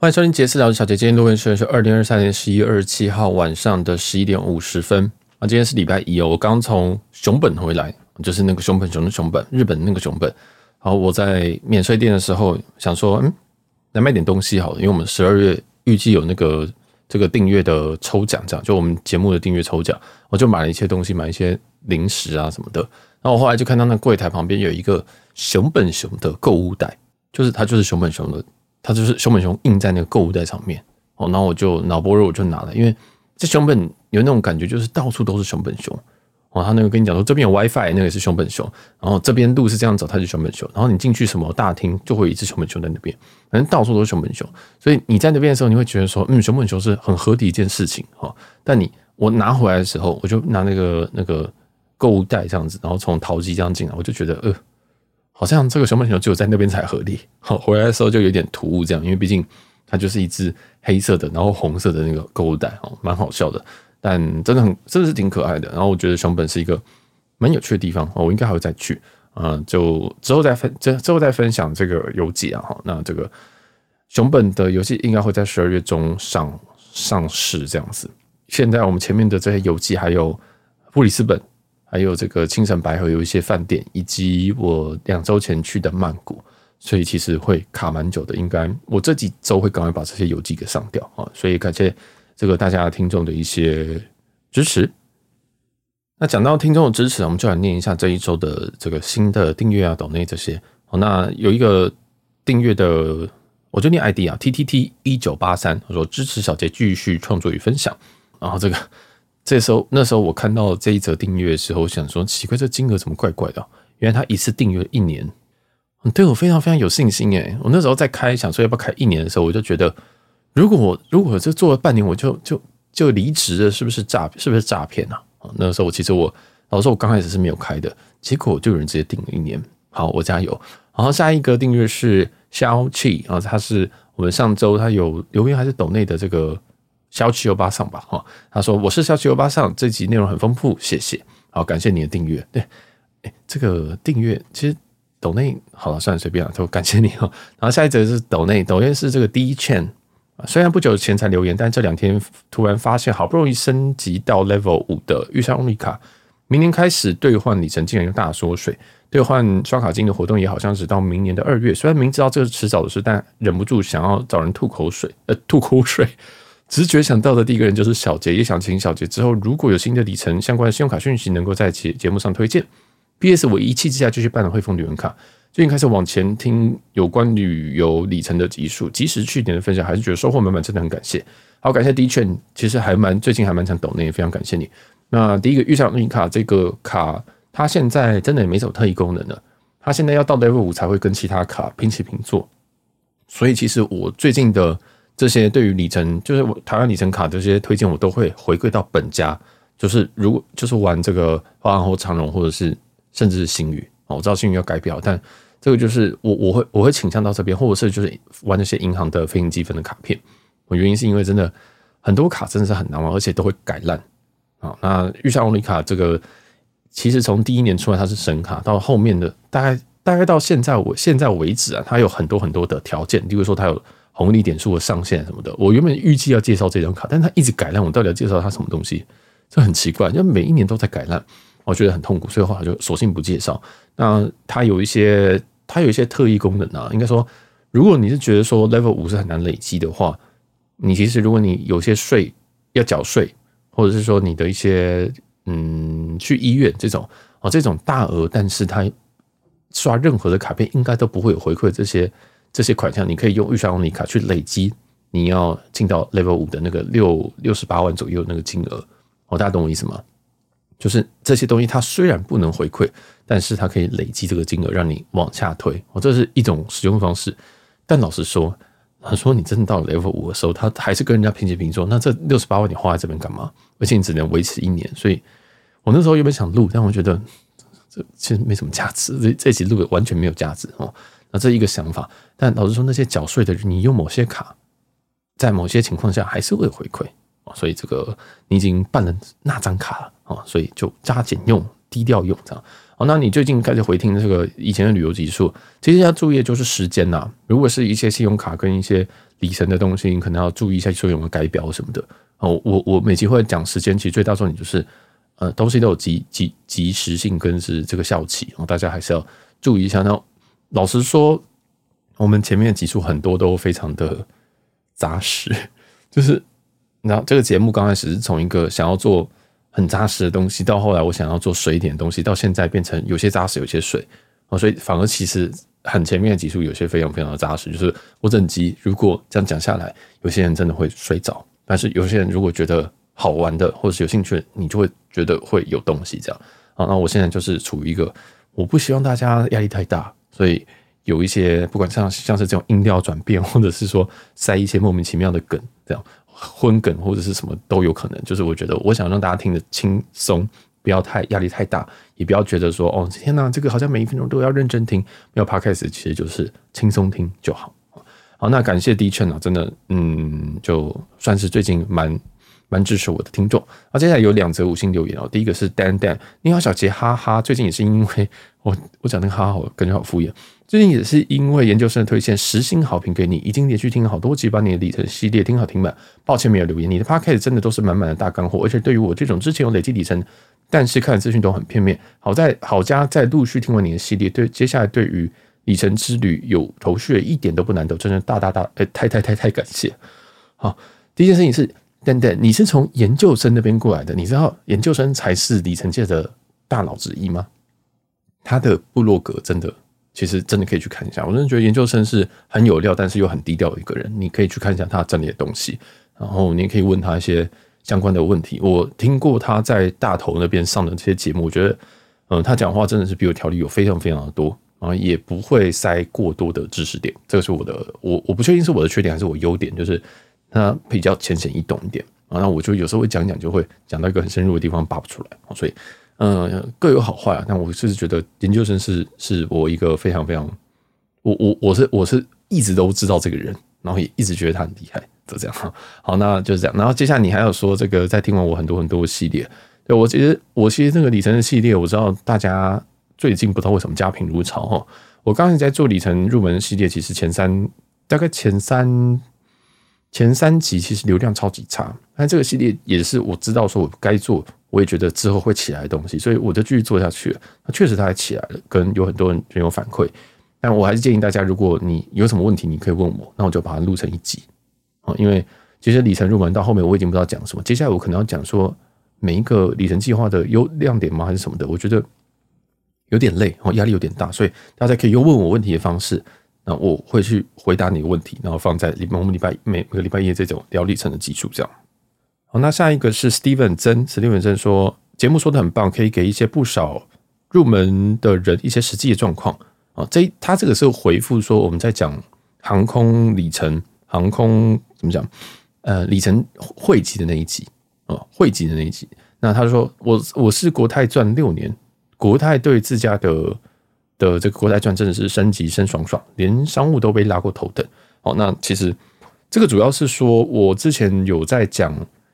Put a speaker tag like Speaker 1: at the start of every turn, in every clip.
Speaker 1: 欢迎收听杰斯聊小姐。今天录音时间是二零二三年十一月二十七号晚上的十一点五十分啊。今天是礼拜一哦，我刚从熊本回来，就是那个熊本熊的熊本，日本那个熊本。然后我在免税店的时候想说，嗯，来买点东西好了，因为我们十二月预计有那个这个订阅的抽奖，这样就我们节目的订阅抽奖，我就买了一些东西，买一些零食啊什么的。然后我后来就看到那柜台旁边有一个熊本熊的购物袋，就是它就是熊本熊的。它就是熊本熊印在那个购物袋上面哦，然后我就脑波弱，我就拿了，因为这熊本有那种感觉，就是到处都是熊本熊哦。他那个跟你讲说，这边有 WiFi，那个是熊本熊，然后这边路是这样走，它是熊本熊，然后你进去什么大厅就会有一只熊本熊在那边，反正到处都是熊本熊，所以你在那边的时候，你会觉得说，嗯，熊本熊是很合理一件事情哈。但你我拿回来的时候，我就拿那个那个购物袋这样子，然后从淘机这样进来，我就觉得呃。好像这个熊本熊只有在那边才合理，好，回来的时候就有点突兀这样，因为毕竟它就是一只黑色的，然后红色的那个购物袋哦，蛮好笑的，但真的很真的是挺可爱的。然后我觉得熊本是一个蛮有趣的地方哦，我应该还会再去嗯，就之后再分之之后再分享这个游记啊哈。那这个熊本的游戏应该会在十二月中上上市这样子。现在我们前面的这些游记还有布里斯本。还有这个青城白河有一些饭店，以及我两周前去的曼谷，所以其实会卡蛮久的。应该我这几周会赶快把这些游记给上掉啊！所以感谢这个大家听众的一些支持。那讲到听众的支持，我们就来念一下这一周的这个新的订阅啊、抖内这些。好，那有一个订阅的，我就念 ID 啊，T T T 一九八三，他说支持小杰继续创作与分享，然后这个。这时候，那时候我看到这一则订阅的时候，我想说奇怪，这金额怎么怪怪的？原来他一次订阅一年，对我非常非常有信心诶。我那时候在开，想说要不要开一年的时候，我就觉得，如果我如果这做了半年，我就就就离职了，是不是诈？是不是诈骗啊？那个时候我其实我老实说，我刚开始是没有开的，结果就有人直接订了一年。好，我加油。然后下一个订阅是消气啊，他是我们上周他有留言还是抖内的这个。消气欧巴桑吧，哈，他说我是消气欧巴桑，这集内容很丰富，谢谢，好，感谢你的订阅，对，哎，这个订阅其实抖内好了，算了，随便了，都感谢你哦。然后下一则是抖内，抖内是这个 D Chain，虽然不久前才留言，但这两天突然发现，好不容易升级到 Level 五的御三欧米卡，明年开始兑换里程竟然又大缩水，兑换刷卡金的活动也好像是到明年的二月，虽然明知道这是迟早的事，但忍不住想要找人吐口水，呃，吐口水。直觉想到的第一个人就是小杰，也想请小杰之后如果有新的里程相关的信用卡讯息，能够在节节目上推荐。P.S. 我一气之下就去办了汇丰旅人卡，最近开始往前听有关旅游里程的集数，即使去年的分享还是觉得收获满满，真的很感谢。好，感谢 D 券，其实还蛮最近还蛮想懂的，也非常感谢你。那第一个御三欧尼卡这个卡，它现在真的也没什么特异功能了，它现在要到 Level 五才会跟其他卡平起平坐，所以其实我最近的。这些对于里程，就是台湾里程卡这些推荐，我都会回归到本家。就是如果就是玩这个华航或长荣，或者是甚至是星宇哦，我知道星宇要改表，但这个就是我我会我会倾向到这边，或者是就是玩那些银行的飞行积分的卡片。我原因是因为真的很多卡真的是很难玩，而且都会改烂啊。那预算欧尼卡这个其实从第一年出来它是神卡，到后面的大概大概到现在我现在为止啊，它有很多很多的条件，例如说它有。红利点数的上限什么的，我原本预计要介绍这张卡，但他一直改烂，我到底要介绍它什么东西？这很奇怪，就每一年都在改烂，我觉得很痛苦，所以后来就索性不介绍。那它有一些，它有一些特异功能啊，应该说，如果你是觉得说 Level 五是很难累积的话，你其实如果你有些税要缴税，或者是说你的一些嗯去医院这种啊这种大额，但是它刷任何的卡片应该都不会有回馈这些。这些款项你可以用御三欧尼卡去累积，你要进到 Level 五的那个六六十八万左右那个金额，哦，大家懂我意思吗？就是这些东西它虽然不能回馈，但是它可以累积这个金额让你往下推，哦，这是一种使用方式。但老实说，他说你真的到了 Level 五的时候，他还是跟人家平起平坐。那这六十八万你花在这边干嘛？而且你只能维持一年，所以我那时候原本想录，但我觉得这其实没什么价值，这这期录的完全没有价值哦。那这一个想法，但老实说，那些缴税的人，你用某些卡，在某些情况下还是会回馈啊，所以这个你已经办了那张卡了啊，所以就加减用，低调用这样。哦，那你最近开始回听这个以前的旅游集数，其实要注意的就是时间呐。如果是一些信用卡跟一些里程的东西，你可能要注意一下，说有没有改表什么的。哦，我我每集会讲时间，其实最大重点就是，呃，东西都有及及及时性跟是这个效期，然后大家还是要注意一下。那老实说，我们前面的集数很多都非常的扎实，就是，然后这个节目刚开始是从一个想要做很扎实的东西，到后来我想要做水一点的东西，到现在变成有些扎实，有些水，哦，所以反而其实。很前面的集数有些非常非常的扎实，就是我整集如果这样讲下来，有些人真的会睡着，但是有些人如果觉得好玩的或者是有兴趣，你就会觉得会有东西这样。好，那我现在就是处于一个我不希望大家压力太大，所以有一些不管像像是这种音调转变，或者是说塞一些莫名其妙的梗，这样荤梗或者是什么都有可能。就是我觉得我想让大家听得轻松。不要太压力太大，也不要觉得说哦天哪，这个好像每一分钟都要认真听。没有 Podcast 其实就是轻松听就好。好，那感谢 D 券啊，真的，嗯，就算是最近蛮蛮支持我的听众。那接下来有两则五星留言哦，第一个是 Dan Dan，你好小杰，哈哈，最近也是因为我我讲那个哈哈，我感觉好敷衍。最近也是因为研究生的推荐，十星好评给你，已经连续听了好多集，把你的里程系列听好听满。抱歉没有留言，你的 Podcast 真的都是满满的大干货，而且对于我这种之前有累积里程，但是看的资讯都很片面。好在好家在陆续听完你的系列，对接下来对于里程之旅有头绪，一点都不难得，真的大大大哎，太太太太感谢。好，第一件事情是，等等，你是从研究生那边过来的，你知道研究生才是里程界的大佬之一吗？他的部落格真的。其实真的可以去看一下，我真的觉得研究生是很有料，但是又很低调的一个人。你可以去看一下他整理的东西，然后你可以问他一些相关的问题。我听过他在大头那边上的这些节目，我觉得，嗯，他讲话真的是比我条理有非常非常的多，然后也不会塞过多的知识点。这个是我的，我我不确定是我的缺点还是我优点，就是他比较浅显易懂一点。啊，那我就有时候会讲讲，就会讲到一个很深入的地方拔不出来，所以。嗯，各有好坏啊。但我是觉得研究生是是我一个非常非常，我我我是我是一直都知道这个人，然后也一直觉得他很厉害，就这样哈。好，那就是这样。然后接下来你还有说这个，在听完我很多很多系列，对我其实我其实这个里程的系列，我知道大家最近不知道为什么家贫如潮哈。我刚才在做里程入门系列，其实前三大概前三前三集其实流量超级差，但这个系列也是我知道说我该做。我也觉得之后会起来的东西，所以我就继续做下去了。那确实它还起来了，跟有很多人有反馈。但我还是建议大家，如果你有什么问题，你可以问我，那我就把它录成一集。因为其实里程入门到后面我已经不知道讲什么，接下来我可能要讲说每一个里程计划的优亮点吗，还是什么的？我觉得有点累，哦压力有点大，所以大家可以用问我问题的方式，那我会去回答你的问题，然后放在礼拜我们礼拜每个礼拜一这种聊里程的基础这样。好，那下一个是 Steven 曾，Steven 曾说节目说的很棒，可以给一些不少入门的人一些实际的状况啊。这他这个是回复说我们在讲航空里程、航空怎么讲？呃，里程汇集的那一集啊，汇集的那一集。那他说我我是国泰赚六年，国泰对自家的的这个国泰赚真的是升级升爽爽，连商务都被拉过头等。好，那其实这个主要是说我之前有在讲。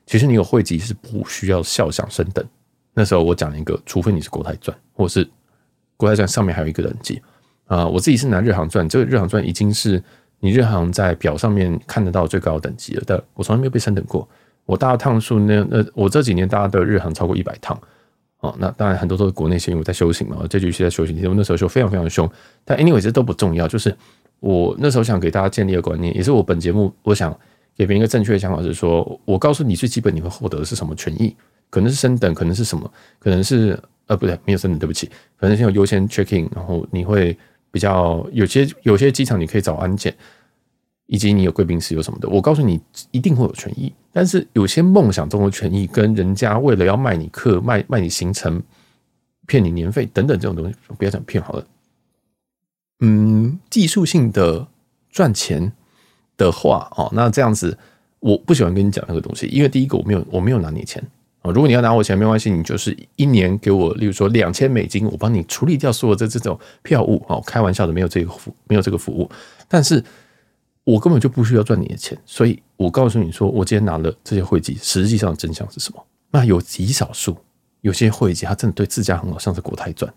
Speaker 1: 其实你有汇集是不需要肖想升等。那时候我讲了一个，除非你是国泰钻，或是国泰钻上面还有一个等级啊。我自己是拿日航钻，这个日航钻已经是你日航在表上面看得到最高等级了，但我从来没有被升等过。我搭趟数那那我这几年搭的日航超过一百趟那当然很多都是国内线，因为我在修行嘛，这局是在修行。其实我那时候修非常非常凶，但 anyway 这都不重要。就是我那时候想给大家建立的观念，也是我本节目我想。给别人一个正确的想法是说，我告诉你最基本你会获得的是什么权益，可能是升等，可能是什么，可能是呃不对，没有升等，对不起，可能先有优先 check in，然后你会比较有些有些机场你可以找安检，以及你有贵宾室有什么的，我告诉你一定会有权益，但是有些梦想中的权益跟人家为了要卖你课卖卖你行程骗你年费等等这种东西，不要讲骗好了，嗯，技术性的赚钱。的话哦，那这样子我不喜欢跟你讲那个东西，因为第一个我没有我没有拿你钱啊。如果你要拿我钱没关系，你就是一年给我，例如说两千美金，我帮你处理掉所有的这种票务哦。开玩笑的，没有这个服没有这个服务，但是我根本就不需要赚你的钱，所以我告诉你说，我今天拿了这些会籍，实际上真相是什么？那有极少数有些会籍，他真的对自家很好，像是国泰钻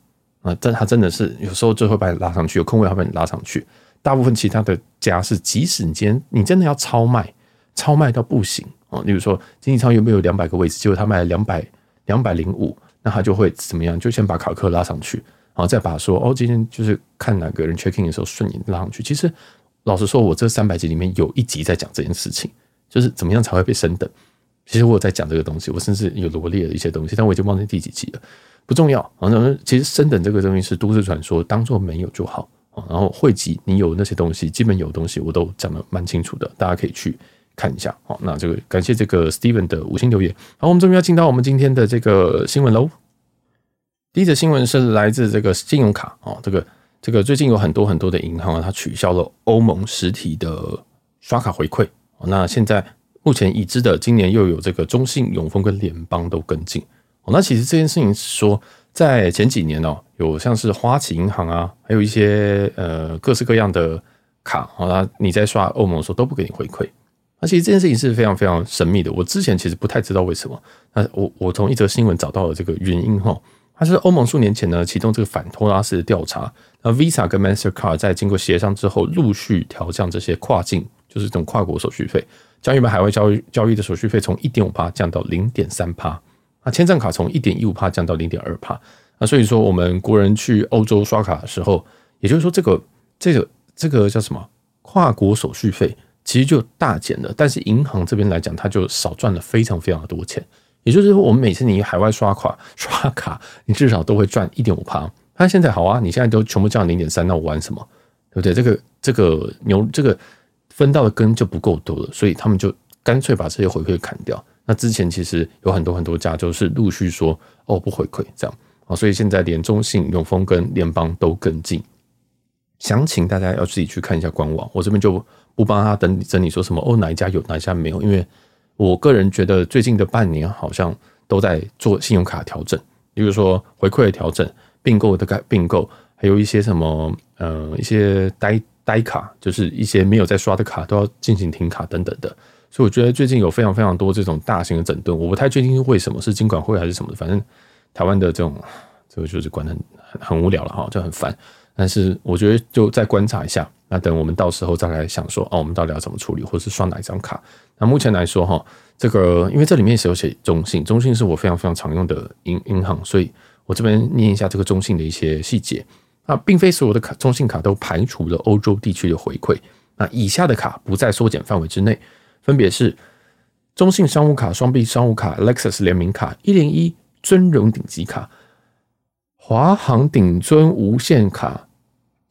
Speaker 1: 啊，但他真的是有时候就会把你拉上去，有空位他把你拉上去。大部分其他的家是，即使你今天你真的要超卖，超卖到不行哦，例如说经济舱有没有两百个位置，结果他卖了两百两百零五，那他就会怎么样？就先把卡客拉上去，然后再把说哦，今天就是看哪个人 checking 的时候顺眼拉上去。其实老实说，我这三百集里面有一集在讲这件事情，就是怎么样才会被升等。其实我有在讲这个东西，我甚至有罗列了一些东西，但我已经忘记第几集了，不重要。然后其实升等这个东西是都市传说，当做没有就好。然后汇集你有那些东西，基本有东西我都讲的蛮清楚的，大家可以去看一下。好，那这个感谢这个 Steven 的五星留言。好，我们终于要进到我们今天的这个新闻喽。第一则新闻是来自这个信用卡哦，这个这个最近有很多很多的银行啊，它取消了欧盟实体的刷卡回馈。那现在目前已知的，今年又有这个中信、永丰跟联邦都跟进。那其实这件事情是说。在前几年哦，有像是花旗银行啊，还有一些呃各式各样的卡，好啦，你在刷欧盟的时候都不给你回馈。那其实这件事情是非常非常神秘的，我之前其实不太知道为什么。那我我从一则新闻找到了这个原因哈，它是欧盟数年前呢启动这个反托拉斯的调查，那 Visa 跟 Mastercard 在经过协商之后，陆续调降这些跨境就是这种跨国手续费，将原本海外交易交易的手续费从一点五趴降到零点三趴。那签证卡从一点一五趴降到零点二趴，那所以说我们国人去欧洲刷卡的时候，也就是说这个这个这个叫什么跨国手续费其实就大减了，但是银行这边来讲，它就少赚了非常非常的多钱。也就是说，我们每次你海外刷卡刷卡，你至少都会赚一点五趴。那现在好啊，你现在都全部降到零点三，那我玩什么？对不对？这个这个牛这个分到的根就不够多了，所以他们就干脆把这些回馈砍掉。那之前其实有很多很多家就是陆续说哦不回馈这样啊，所以现在连中信、永丰跟联邦都跟进。详情大家要自己去看一下官网，我这边就不帮他整理整理说什么哦哪一家有哪一家没有，因为我个人觉得最近的半年好像都在做信用卡调整，比如说回馈的调整、并购的改并购，还有一些什么呃一些呆呆卡，就是一些没有在刷的卡都要进行停卡等等的。所以我觉得最近有非常非常多这种大型的整顿，我不太确定为什么是金管会还是什么的，反正台湾的这种这个就是管得很很很无聊了哈，就很烦。但是我觉得就再观察一下，那等我们到时候再来想说，哦，我们到底要怎么处理，或是刷哪一张卡？那目前来说哈，这个因为这里面是有写中信，中信是我非常非常常用的银银行，所以我这边念一下这个中信的一些细节。那并非所有的卡中信卡都排除了欧洲地区的回馈，那以下的卡不在缩减范围之内。分别是中信商务卡、双币商务卡、Lexus 联名卡、一零一尊荣顶级卡、华航顶尊无限卡、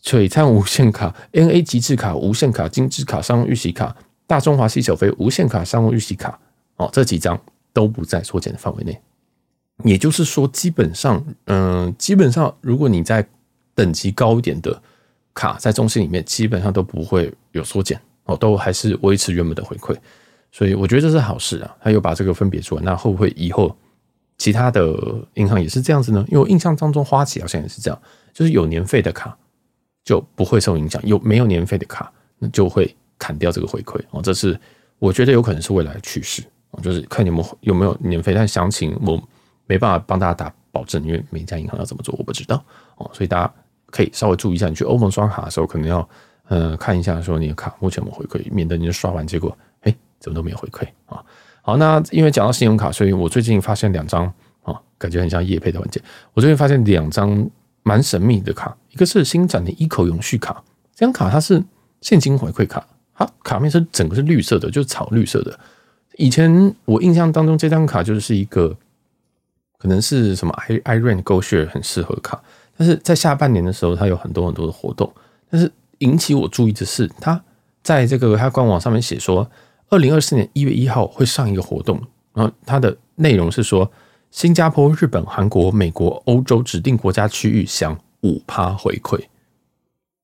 Speaker 1: 璀璨无限卡、NA 极致卡、无限卡、金致卡、商务预习卡、大中华西小飞无限卡、商务预习卡，哦，这几张都不在缩减的范围内。也就是说，基本上，嗯，基本上，如果你在等级高一点的卡，在中心里面，基本上都不会有缩减。哦，都还是维持原本的回馈，所以我觉得这是好事啊。他又把这个分别出来，那会不会以后其他的银行也是这样子呢？因为我印象当中花旗好像也是这样，就是有年费的卡就不会受影响，有没有年费的卡那就会砍掉这个回馈哦。这是我觉得有可能是未来的趋势，就是看你们有没有年费，但详情我没办法帮大家打保证，因为每家银行要怎么做我不知道哦，所以大家可以稍微注意一下，你去欧盟刷卡的时候可能要。呃，看一下说你的卡目前有没有回馈，免得你刷完结果，哎，怎么都没有回馈啊？好，那因为讲到信用卡，所以我最近发现两张啊，感觉很像业配的文件。我最近发现两张蛮神秘的卡，一个是新展的一口永续卡，这张卡它是现金回馈卡，它卡面是整个是绿色的，就是草绿色的。以前我印象当中这张卡就是一个可能是什么 i iRent GoShare 很适合卡，但是在下半年的时候，它有很多很多的活动，但是。引起我注意的是，它在这个它官网上面写说，二零二四年一月一号会上一个活动，然后它的内容是说，新加坡、日本、韩国、美国、欧洲指定国家区域享五趴回馈，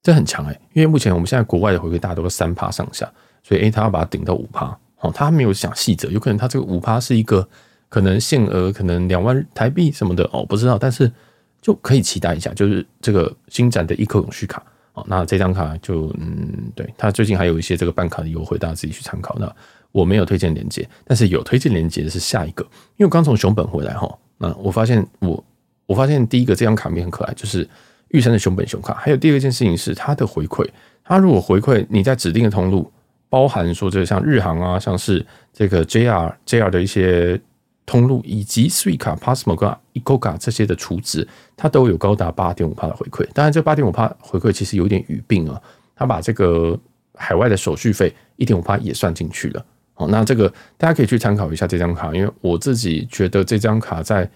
Speaker 1: 这很强诶，因为目前我们现在国外的回馈大多都是三趴上下，所以诶，他要把它顶到五趴，哦，他没有讲细则，有可能他这个五趴是一个可能限额，可能两万台币什么的哦，不知道，但是就可以期待一下，就是这个新展的 eco 永续卡。哦，那这张卡就嗯，对，它最近还有一些这个办卡的优惠，大家自己去参考。那我没有推荐链接，但是有推荐链接的是下一个，因为我刚从熊本回来哈，那我发现我我发现第一个这张卡片很可爱，就是玉山的熊本熊卡。还有第二件事情是它的回馈，它如果回馈你在指定的通路，包含说这个像日航啊，像是这个 JR JR 的一些通路，以及 Suica、Pasmo 跟 ICOCA 这些的储值，它都有高达八点五帕的回馈。当然，这八点五帕回馈其实有点语病啊，它把这个海外的手续费一点五趴也算进去了。好，那这个大家可以去参考一下这张卡，因为我自己觉得这张卡在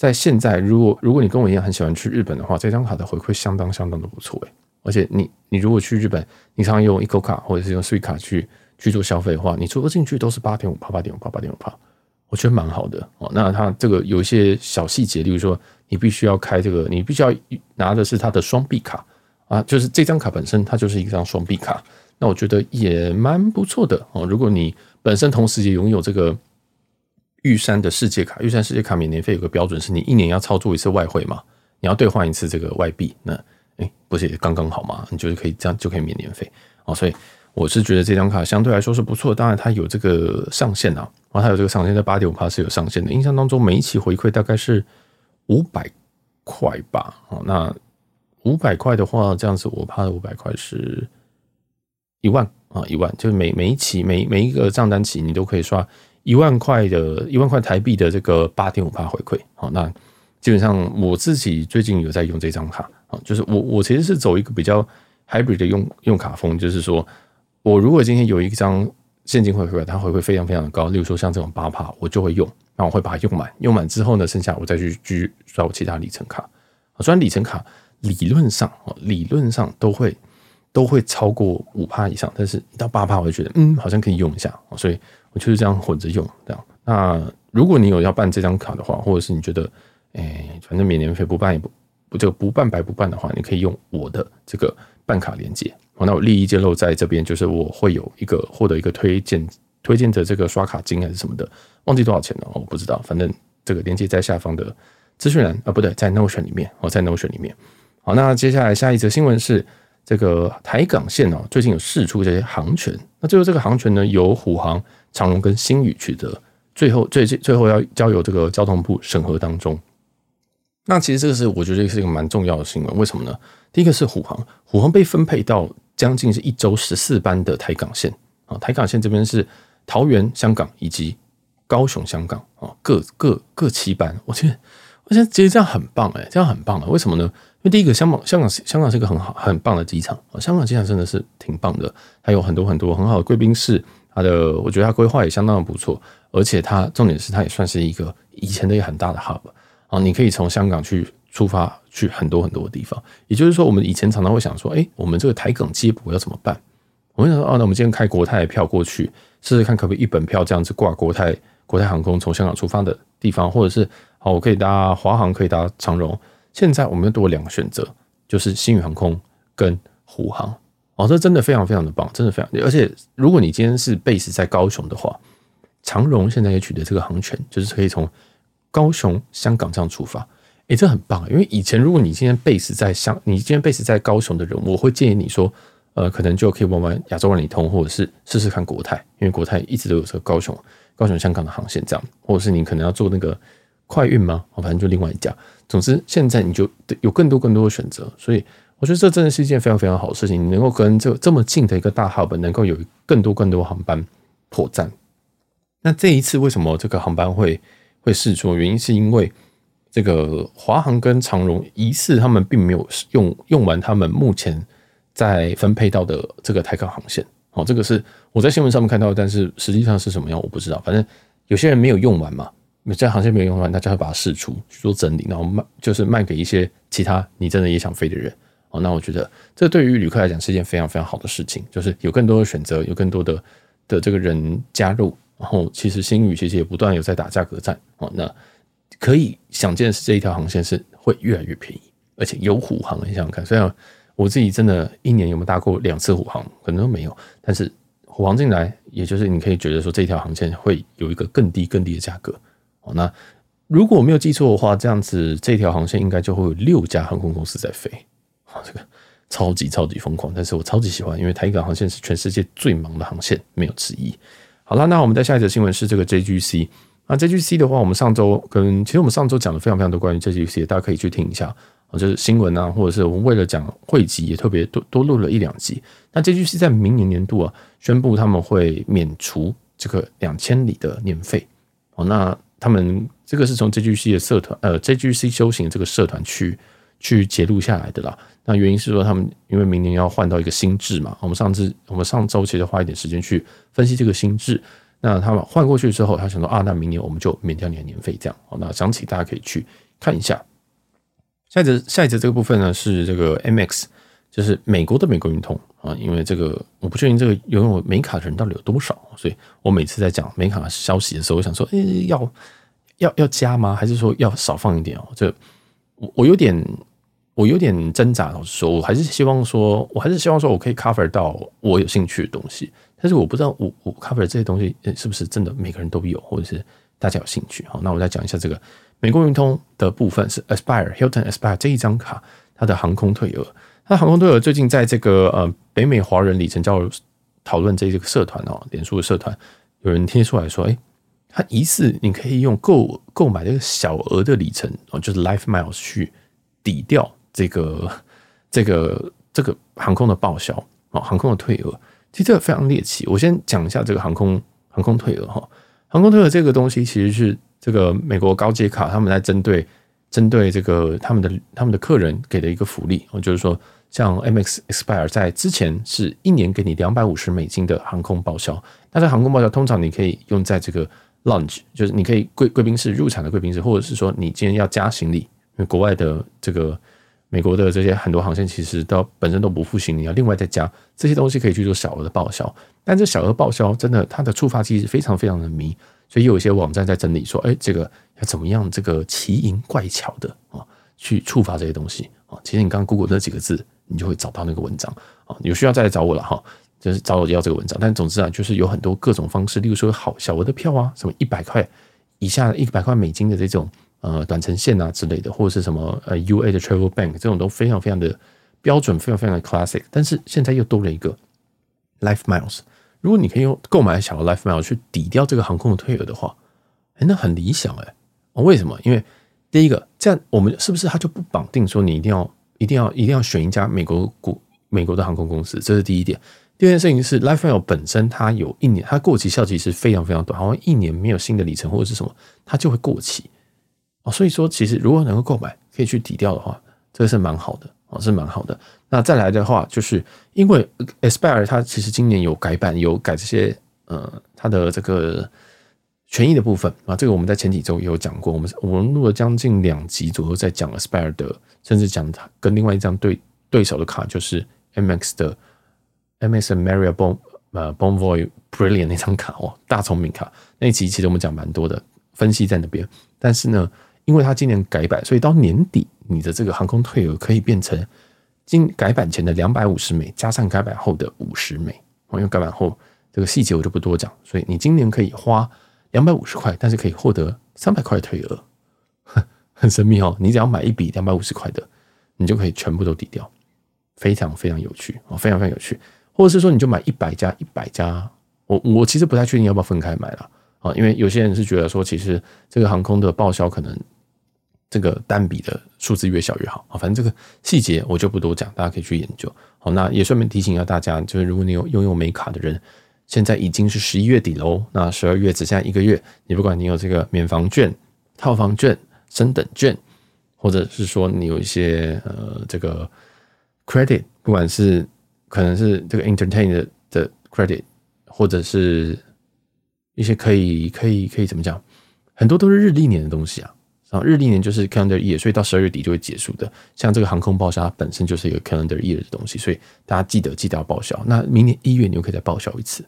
Speaker 1: 在现在，如果如果你跟我一样很喜欢去日本的话，这张卡的回馈相当相当的不错诶。而且你你如果去日本，你常常用 ICOCA 卡或者是用 Suica 去去做消费的话，你出进去都是八点五趴、八点五趴、八点五趴，我觉得蛮好的哦。那它这个有一些小细节，例如说你必须要开这个，你必须要拿的是它的双币卡啊，就是这张卡本身它就是一张双币卡，那我觉得也蛮不错的哦。如果你本身同时也拥有这个玉山的世界卡，玉山世界卡免年费有个标准是你一年要操作一次外汇嘛，你要兑换一次这个外币，那诶不是也刚刚好嘛？你就是可以这样就可以免年费哦。所以我是觉得这张卡相对来说是不错，当然它有这个上限啊，然后它有这个上限在八点五趴是有上限的。印象当中每一期回馈大概是五百块吧？哦，那五百块的话，这样子我怕五百块是一万。啊，一万就是每每一期每每一个账单期，你都可以刷一万块的一万块台币的这个八点五趴回馈。好，那基本上我自己最近有在用这张卡啊，就是我我其实是走一个比较 hybrid 的用用卡风，就是说我如果今天有一张现金回馈，它回馈非常非常的高，例如说像这种八趴，我就会用，那我会把它用满，用满之后呢，剩下我再去去刷我其他里程卡。虽然里程卡理论上啊，理论上都会。都会超过五趴以上，但是到八趴我就觉得，嗯，好像可以用一下，所以我就是这样混着用。这样，那如果你有要办这张卡的话，或者是你觉得，哎，反正免年费不办也不不这个不办白不办的话，你可以用我的这个办卡链接。好，那我利益揭露在这边，就是我会有一个获得一个推荐推荐的这个刷卡金还是什么的，忘记多少钱了，我不知道。反正这个链接在下方的资讯栏啊，不对，在 Notion 里面，我在 Notion 里面。好，那接下来下一则新闻是。这个台港线哦，最近有释出这些航权，那最后这个航权呢，由虎航、长荣跟新宇取得，最后最最后要交由这个交通部审核当中。那其实这个是我觉得是一个蛮重要的新闻，为什么呢？第一个是虎航，虎航被分配到将近是一周十四班的台港线啊，台港线这边是桃园、香港以及高雄、香港啊，各各各七班，我觉得我觉得其实这样很棒哎，这样很棒的，为什么呢？因为第一个，香港香港香港是一个很好很棒的机场啊，香港机场真的是挺棒的，还有很多很多很好的贵宾室，它的我觉得它规划也相当的不错，而且它重点是它也算是一个以前的一个很大的 hub 啊，你可以从香港去出发去很多很多的地方，也就是说，我们以前常常会想说，哎，我们这个台港接驳要怎么办？我们想说，哦，那我们今天开国泰的票过去试试看，可不可以一本票这样子挂国泰国泰航空从香港出发的地方，或者是好，我可以搭华航，可以搭长荣。现在我们又多了两个选择，就是新宇航空跟虎航哦，这真的非常非常的棒，真的非常。而且如果你今天是 base 在高雄的话，长荣现在也取得这个航权，就是可以从高雄、香港这样出发。诶，这很棒，因为以前如果你今天 base 在香，你今天 base 在高雄的人，我会建议你说，呃，可能就可以玩玩亚洲万里通，或者是试试看国泰，因为国泰一直都有这个高雄、高雄、香港的航线这样，或者是你可能要做那个快运吗？反正就另外一家。总之，现在你就有更多更多的选择，所以我觉得这真的是一件非常非常好的事情。你能够跟这这么近的一个大 hub 能够有更多更多航班破站。那这一次为什么这个航班会会试出？原因是因为这个华航跟长荣疑似他们并没有用用完他们目前在分配到的这个台港航线。哦，这个是我在新闻上面看到，但是实际上是什么样我不知道。反正有些人没有用完嘛。这航线没有用完，大家会把它试出去做整理，然后卖，就是卖给一些其他你真的也想飞的人哦。那我觉得这对于旅客来讲是一件非常非常好的事情，就是有更多的选择，有更多的的这个人加入。然后其实星宇其实也不断有在打价格战哦。那可以想见的是，这一条航线是会越来越便宜，而且有虎航，你想想看，虽然我自己真的一年有没有搭过两次虎航，可能都没有，但是虎航进来，也就是你可以觉得说这条航线会有一个更低更低的价格。哦，那如果我没有记错的话，这样子这条航线应该就会有六家航空公司在飞，啊，这个超级超级疯狂，但是我超级喜欢，因为台港航线是全世界最忙的航线，没有之一。好了，那我们在下一则新闻是这个 JGC，那 JGC 的话，我们上周跟其实我们上周讲了非常非常多关于 JGC，大家可以去听一下。就是新闻啊，或者是我们为了讲汇集，也特别多多录了一两集。那 JGC 在明年年度啊，宣布他们会免除这个两千里的年费哦。那他们这个是从 JGC 的社团呃 JGC 修行这个社团去去揭露下来的啦。那原因是说他们因为明年要换到一个新制嘛。我们上次我们上周其实花一点时间去分析这个新制。那他们换过去之后，他想说啊，那明年我们就免掉你的年费这样。好，那详情大家可以去看一下。下一则下一则这个部分呢是这个 MX，就是美国的美国运通啊，因为这个我不确定这个拥有美卡的人到底有多少，所以我每次在讲美卡消息的时候，我想说，诶，要要要加吗？还是说要少放一点哦？这我我有点我有点挣扎，老实说，我还是希望说，我还是希望说我可以 cover 到我有兴趣的东西，但是我不知道我我 cover 这些东西是不是真的每个人都有，或者是大家有兴趣。好，那我再讲一下这个。美国运通的部分是 Aspire Hilton Aspire 这一张卡，它的航空退额，它航空退额最近在这个呃北美华人里程交流讨论这一个社团哦，脸书的社团有人贴出来说，哎，它疑似你可以用购购买这个小额的里程哦，就是 Life Miles 去抵掉这个这个这个航空的报销哦，航空的退额，其实这个非常猎奇。我先讲一下这个航空航空退额哈，航空退额这个东西其实是。这个美国高阶卡，他们在针对针对这个他们的他们的客人给的一个福利，就是说，像 M X Expire 在之前是一年给你两百五十美金的航空报销，那这航空报销通常你可以用在这个 lounge，就是你可以贵贵宾室入场的贵宾室，或者是说你今天要加行李，因为国外的这个美国的这些很多航线其实都本身都不付行李，要另外再加这些东西可以去做小额的报销，但这小额报销真的它的触发机制非常非常的迷。所以有一些网站在整理说，哎，这个要怎么样？这个奇淫怪巧的啊，去触发这些东西啊。其实你刚刚 Google 那几个字，你就会找到那个文章啊。有需要再来找我了哈，就是找我要这个文章。但总之啊，就是有很多各种方式，例如说好小额的票啊，什么一百块以下一百块美金的这种呃短程线啊之类的，或者是什么呃 UA 的 Travel Bank 这种都非常非常的标准，非常非常的 classic。但是现在又多了一个 Life Miles。如果你可以用购买小的 Life Mile 去抵掉这个航空的退额的话，哎，那很理想哎。为什么？因为第一个，这样我们是不是它就不绑定说你一定要、一定要、一定要选一家美国股、美国的航空公司？这是第一点。第二件事情是 Life Mile 本身它有一年，它过期效期是非常非常短，好像一年没有新的里程或者是什么，它就会过期哦。所以说，其实如果能够购买可以去抵掉的话，这个是蛮好的。哦，是蛮好的。那再来的话，就是因为 Aspire 它其实今年有改版，有改这些呃，它的这个权益的部分啊。这个我们在前几周也有讲过，我们我们录了将近两集左右在讲 Aspire 的，甚至讲它跟另外一张对对手的卡，就是 MX 的 MX Marriott Bon 呃 Bonvoy Brilliant 那张卡哦，大聪明卡那一集其实我们讲蛮多的分析在那边，但是呢。因为它今年改版，所以到年底你的这个航空退额可以变成今改版前的两百五十美，加上改版后的五十美。因为改版后这个细节我就不多讲，所以你今年可以花两百五十块，但是可以获得三百块退额，很神秘哦。你只要买一笔两百五十块的，你就可以全部都抵掉，非常非常有趣哦，非常非常有趣。或者是说，你就买一百加一百加，我我其实不太确定要不要分开买了啊，因为有些人是觉得说，其实这个航空的报销可能。这个单笔的数字越小越好啊，反正这个细节我就不多讲，大家可以去研究。好，那也顺便提醒一下大家，就是如果你有拥有美卡的人，现在已经是十一月底喽，那十二月只剩下一个月，你不管你有这个免房券、套房券、升等券，或者是说你有一些呃这个 credit，不管是可能是这个 entertain 的 credit，或者是一些可以可以可以怎么讲，很多都是日历年的东西啊。啊，日历年就是 calendar year，所以到十二月底就会结束的。像这个航空报销，它本身就是一个 calendar year 的东西，所以大家记得记得要报销。那明年一月你又可以再报销一次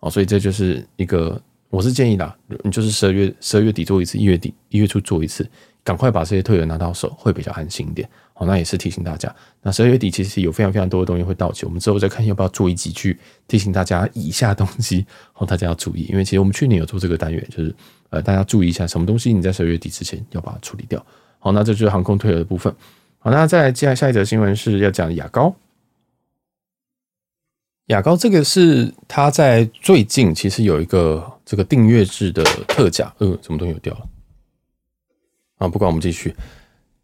Speaker 1: 哦。所以这就是一个，我是建议啦，你就是十二月十二月底做一次，一月底一月初做一次，赶快把这些退额拿到手，会比较安心一点。好，那也是提醒大家，那十二月底其实有非常非常多的东西会到期，我们之后再看要不要做一集去提醒大家以下东西，好，大家要注意，因为其实我们去年有做这个单元，就是呃，大家注意一下什么东西你在十二月底之前要把它处理掉。好，那这就是航空退额的部分。好，那再来接下来下一则新闻是要讲雅高，雅高这个是它在最近其实有一个这个订阅制的特价，呃，什么东西有掉了？啊，不管我们继续。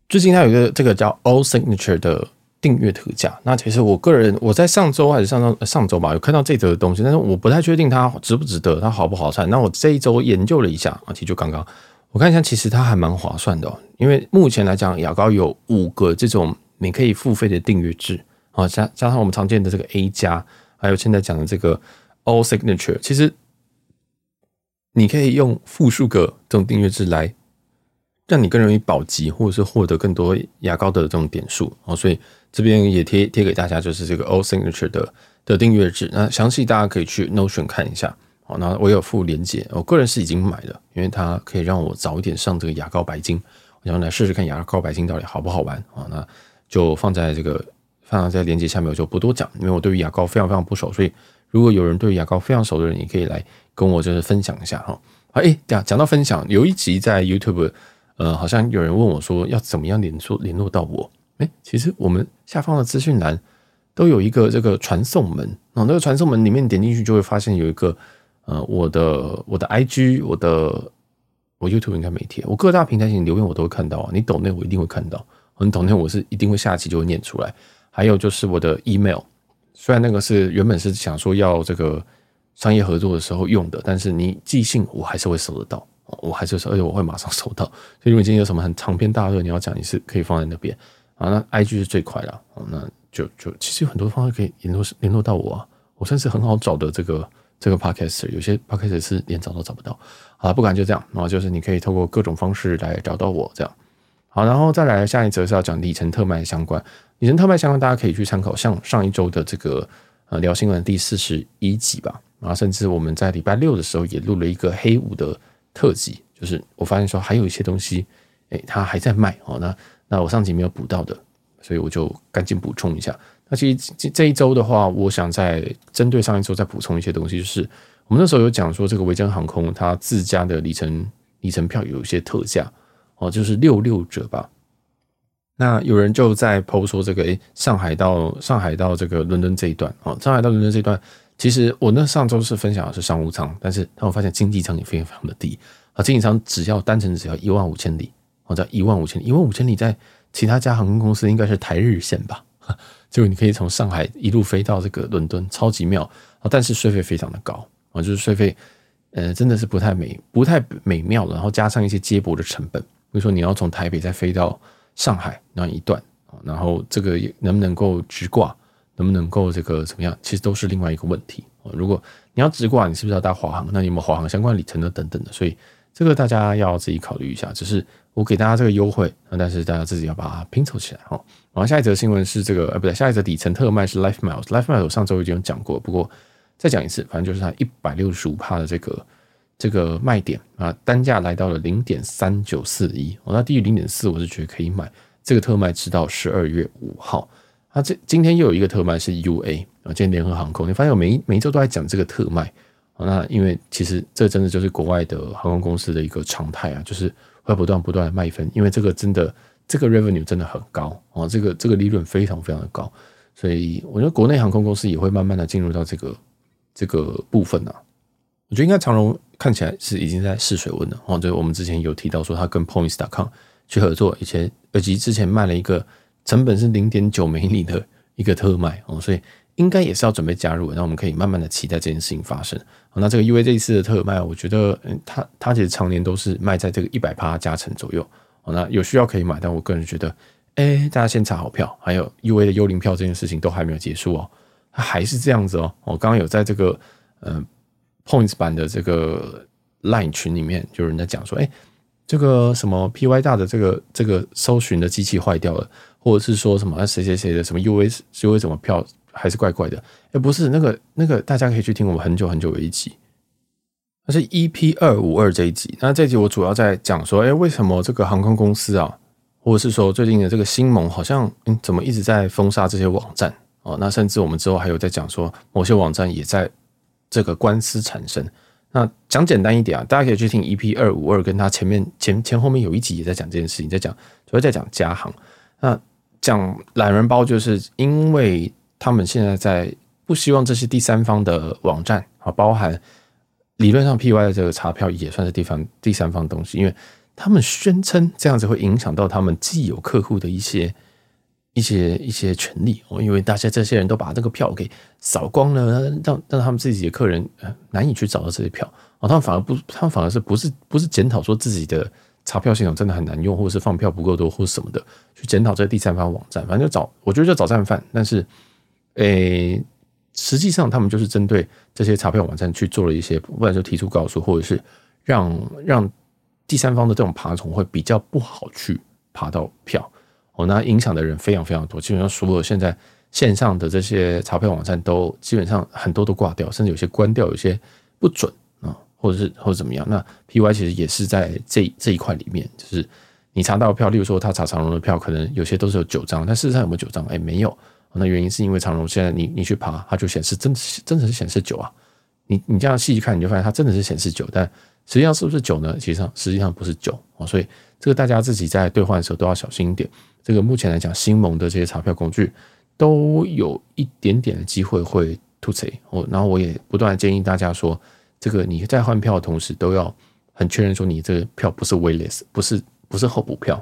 Speaker 1: 最近它有一个这个叫 All Signature 的订阅特价。那其实我个人我在上周还是上上上周吧，有看到这则的东西，但是我不太确定它值不值得，它好不好看。那我这一周研究了一下啊，其实就刚刚我看一下，其实它还蛮划算的哦。因为目前来讲，牙膏有五个这种你可以付费的订阅制啊，加加上我们常见的这个 A 加，还有现在讲的这个 All Signature，其实你可以用复数个这种订阅制来。让你更容易保级，或者是获得更多牙膏的这种点数哦，所以这边也贴贴给大家，就是这个 All Signature 的的订阅制。那详细大家可以去 Notion 看一下哦。那我有附链接，我个人是已经买了，因为它可以让我早一点上这个牙膏白金，我想来试试看牙膏白金到底好不好玩啊。那就放在这个放在链接下面，我就不多讲，因为我对于牙膏非常非常不熟，所以如果有人对牙膏非常熟的人，也可以来跟我就是分享一下哈。哎，讲讲到分享，有一集在 YouTube。呃，好像有人问我说要怎么样联络联络到我？诶，其实我们下方的资讯栏都有一个这个传送门啊，那个传送门里面点进去就会发现有一个呃，我的我的 IG，我的我 YouTube 应该没贴，我各大平台请留言我都会看到啊，你抖内我一定会看到，你抖内我是一定会下期就会念出来。还有就是我的 email，虽然那个是原本是想说要这个商业合作的时候用的，但是你寄信我还是会收得到。我还是说，而且我会马上收到。所以如果今天有什么很长篇大论你要讲，你是可以放在那边啊。那 IG 是最快了，那就就其实有很多方式可以联络联络到我啊。我算是很好找的这个这个 Podcaster，有些 Podcaster 是连找都找不到。好，不管就这样，然后就是你可以透过各种方式来找到我这样。好，然后再来下一则是要讲里程特卖相关，里程特卖相关大家可以去参考，像上一周的这个呃聊新闻第四十一集吧。然后甚至我们在礼拜六的时候也录了一个黑五的。特辑就是我发现说还有一些东西，哎，它还在卖哦。那那我上集没有补到的，所以我就赶紧补充一下。那其实这这一周的话，我想再针对上一周再补充一些东西，就是我们那时候有讲说这个维珍航空它自家的里程里程票有一些特价哦，就是六六折吧。那有人就在 PO 说这个哎，上海到上海到这个伦敦这一段哦，上海到伦敦这一段。其实我那上周是分享的是商务舱，但是当我发现经济舱也非常非常的低啊，经济舱只要单程只要一万五千里，或者一万五千里，一万五千里在其他家航空公司应该是台日线吧，就你可以从上海一路飞到这个伦敦，超级妙啊！但是税费非常的高啊，就是税费呃真的是不太美不太美妙，然后加上一些接驳的成本，比如说你要从台北再飞到上海那一段啊，然后这个能不能够直挂？能不能够这个怎么样？其实都是另外一个问题。如果你要直挂，你是不是要搭华航？那你有没有华航相关里程的等等的？所以这个大家要自己考虑一下。只是我给大家这个优惠，但是大家自己要把它拼凑起来哈。然后下一则新闻是这个，呃，不对，下一则里程特卖是 Life Miles。Life Miles 我上周已经有讲过，不过再讲一次，反正就是它一百六十五帕的这个这个卖点啊，单价来到了零点三九四一。哦，那低于零点四，我是觉得可以买。这个特卖直到十二月五号。它这今天又有一个特卖是 UA 啊，今天联合航空，你发现我每一每一周都在讲这个特卖啊。那因为其实这真的就是国外的航空公司的一个常态啊，就是会不断不断的卖分，因为这个真的这个 revenue 真的很高啊，这个这个利润非常非常的高，所以我觉得国内航空公司也会慢慢的进入到这个这个部分啊。我觉得应该长荣看起来是已经在试水温了哦，就我们之前有提到说他跟 Points.com 去合作，以前以及之前卖了一个。成本是零点九美里的一个特卖哦，所以应该也是要准备加入。那我们可以慢慢的期待这件事情发生。那这个 UA 这一次的特卖，我觉得嗯它它其实常年都是卖在这个一百趴加成左右。那有需要可以买，但我个人觉得，哎，大家先查好票。还有 UA 的幽灵票这件事情都还没有结束哦，它还是这样子哦。我刚刚有在这个呃 Points 版的这个 Line 群里面，就有人在讲说，哎，这个什么 PY 大的这个这个搜寻的机器坏掉了。或者是说什么谁谁谁的什么 UA UA 什么票还是怪怪的？哎，不是那个那个，大家可以去听我们很久很久的一集，那是 EP 二五二这一集。那这一集我主要在讲说，哎，为什么这个航空公司啊，或者是说最近的这个新盟好像嗯，怎么一直在封杀这些网站哦？那甚至我们之后还有在讲说，某些网站也在这个官司产生。那讲简单一点啊，大家可以去听 EP 二五二，跟他前面前前后面有一集也在讲这件事情，在讲主要在讲加航那。讲懒人包，就是因为他们现在在不希望这些第三方的网站啊，包含理论上 PY 的这个查票也算是地方第三方东西，因为他们宣称这样子会影响到他们既有客户的一些一些一些权利哦，因为大家这些人都把这个票给扫光了，让让他们自己的客人难以去找到这些票哦，他们反而不，他们反而是不是不是检讨说自己的查票系统真的很难用，或者是放票不够多，或者什么的，去检讨这个第三方网站，反正就找，我觉得就找战犯，但是，诶、实际上他们就是针对这些查票网站去做了一些，不然就提出告诉，或者是让让第三方的这种爬虫会比较不好去爬到票哦，那影响的人非常非常多，基本上所有现在线上的这些查票网站都基本上很多都挂掉，甚至有些关掉，有些不准。或者是或者怎么样？那 PY 其实也是在这这一块里面，就是你查到票，例如说他查长荣的票，可能有些都是有九张，但事实上有没有九张？哎，没有。那原因是因为长荣现在你你去爬，它就显示真的真的是显示九啊。你你这样细细看，你就发现它真的是显示九，但实际上是不是九呢？其实上实际上不是九哦。所以这个大家自己在兑换的时候都要小心一点。这个目前来讲，新盟的这些查票工具都有一点点的机会会突袭哦。然后我也不断建议大家说。这个你在换票的同时都要很确认说你这个票不是 waitlist，不是不是候补票，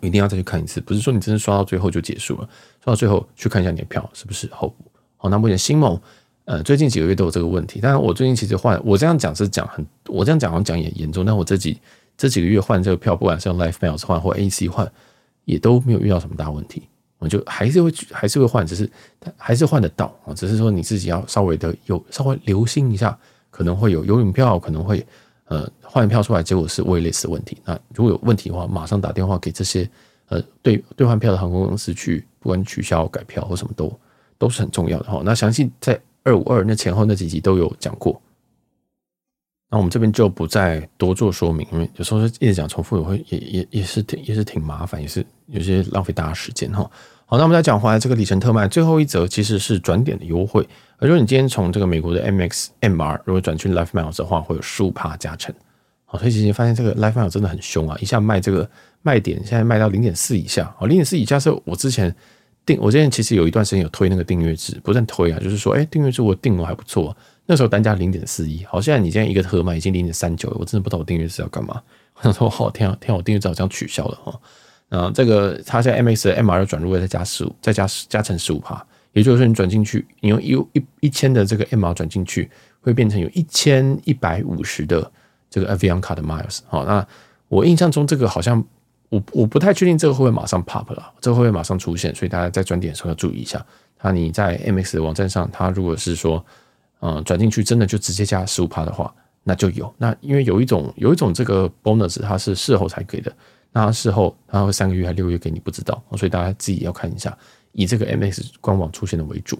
Speaker 1: 一定要再去看一次。不是说你真的刷到最后就结束了，刷到最后去看一下你的票是不是候补。好，那目前新盟呃最近几个月都有这个问题，但是我最近其实换我这样讲是讲很，我这样讲好像讲也严重，但我自己这几个月换这个票，不管是用 LifeMiles 换或 AC 换，也都没有遇到什么大问题。我就还是会还是会换，只是还是换得到啊，只是说你自己要稍微的有稍微留心一下。可能会有游泳票，可能会呃换票出来，结果是 waitlist 的问题。那如果有问题的话，马上打电话给这些呃兑兑换票的航空公司去，不管取消、改票或什么都都是很重要的哈。那详细在二五二那前后那几集都有讲过。那我们这边就不再多做说明，因为有时候一直讲重复也会也也也是挺也是挺麻烦，也是有些浪费大家时间哈。好，那我们再讲回来，这个里程特卖最后一则其实是转点的优惠。而如果你今天从这个美国的 MX MR 如果转去 LifeMiles 的话，会有十五趴加成。好，所以其实发现这个 LifeMiles 真的很凶啊，一下卖这个卖点，现在卖到零点四以下。好，零点四以下是我之前订，我之前其实有一段时间有推那个订阅制，不算推啊，就是说，哎，订阅制我订了还不错。那时候单价零点四一，好，现在你现在一个特卖已经零点三九了，我真的不知道我订阅制要干嘛。我想说，好天啊天啊，我订阅制好像取消了哈。啊，这个它现在 MX 的 MR 转入再加十五，再加加成十五趴，也就是说你转进去，你用一一一千的这个 MR 转进去，会变成有一千一百五十的这个 Avianca 的 Miles。好，那我印象中这个好像我我不太确定这个会不会马上 pop 了，这个会不会马上出现？所以大家在转点的时候要注意一下。那你在 MX 的网站上，它如果是说嗯转进去真的就直接加十五趴的话，那就有。那因为有一种有一种这个 bonus 它是事后才给的。那事后他会三个月还六个月给你不知道，所以大家自己要看一下，以这个 MX 官网出现的为主。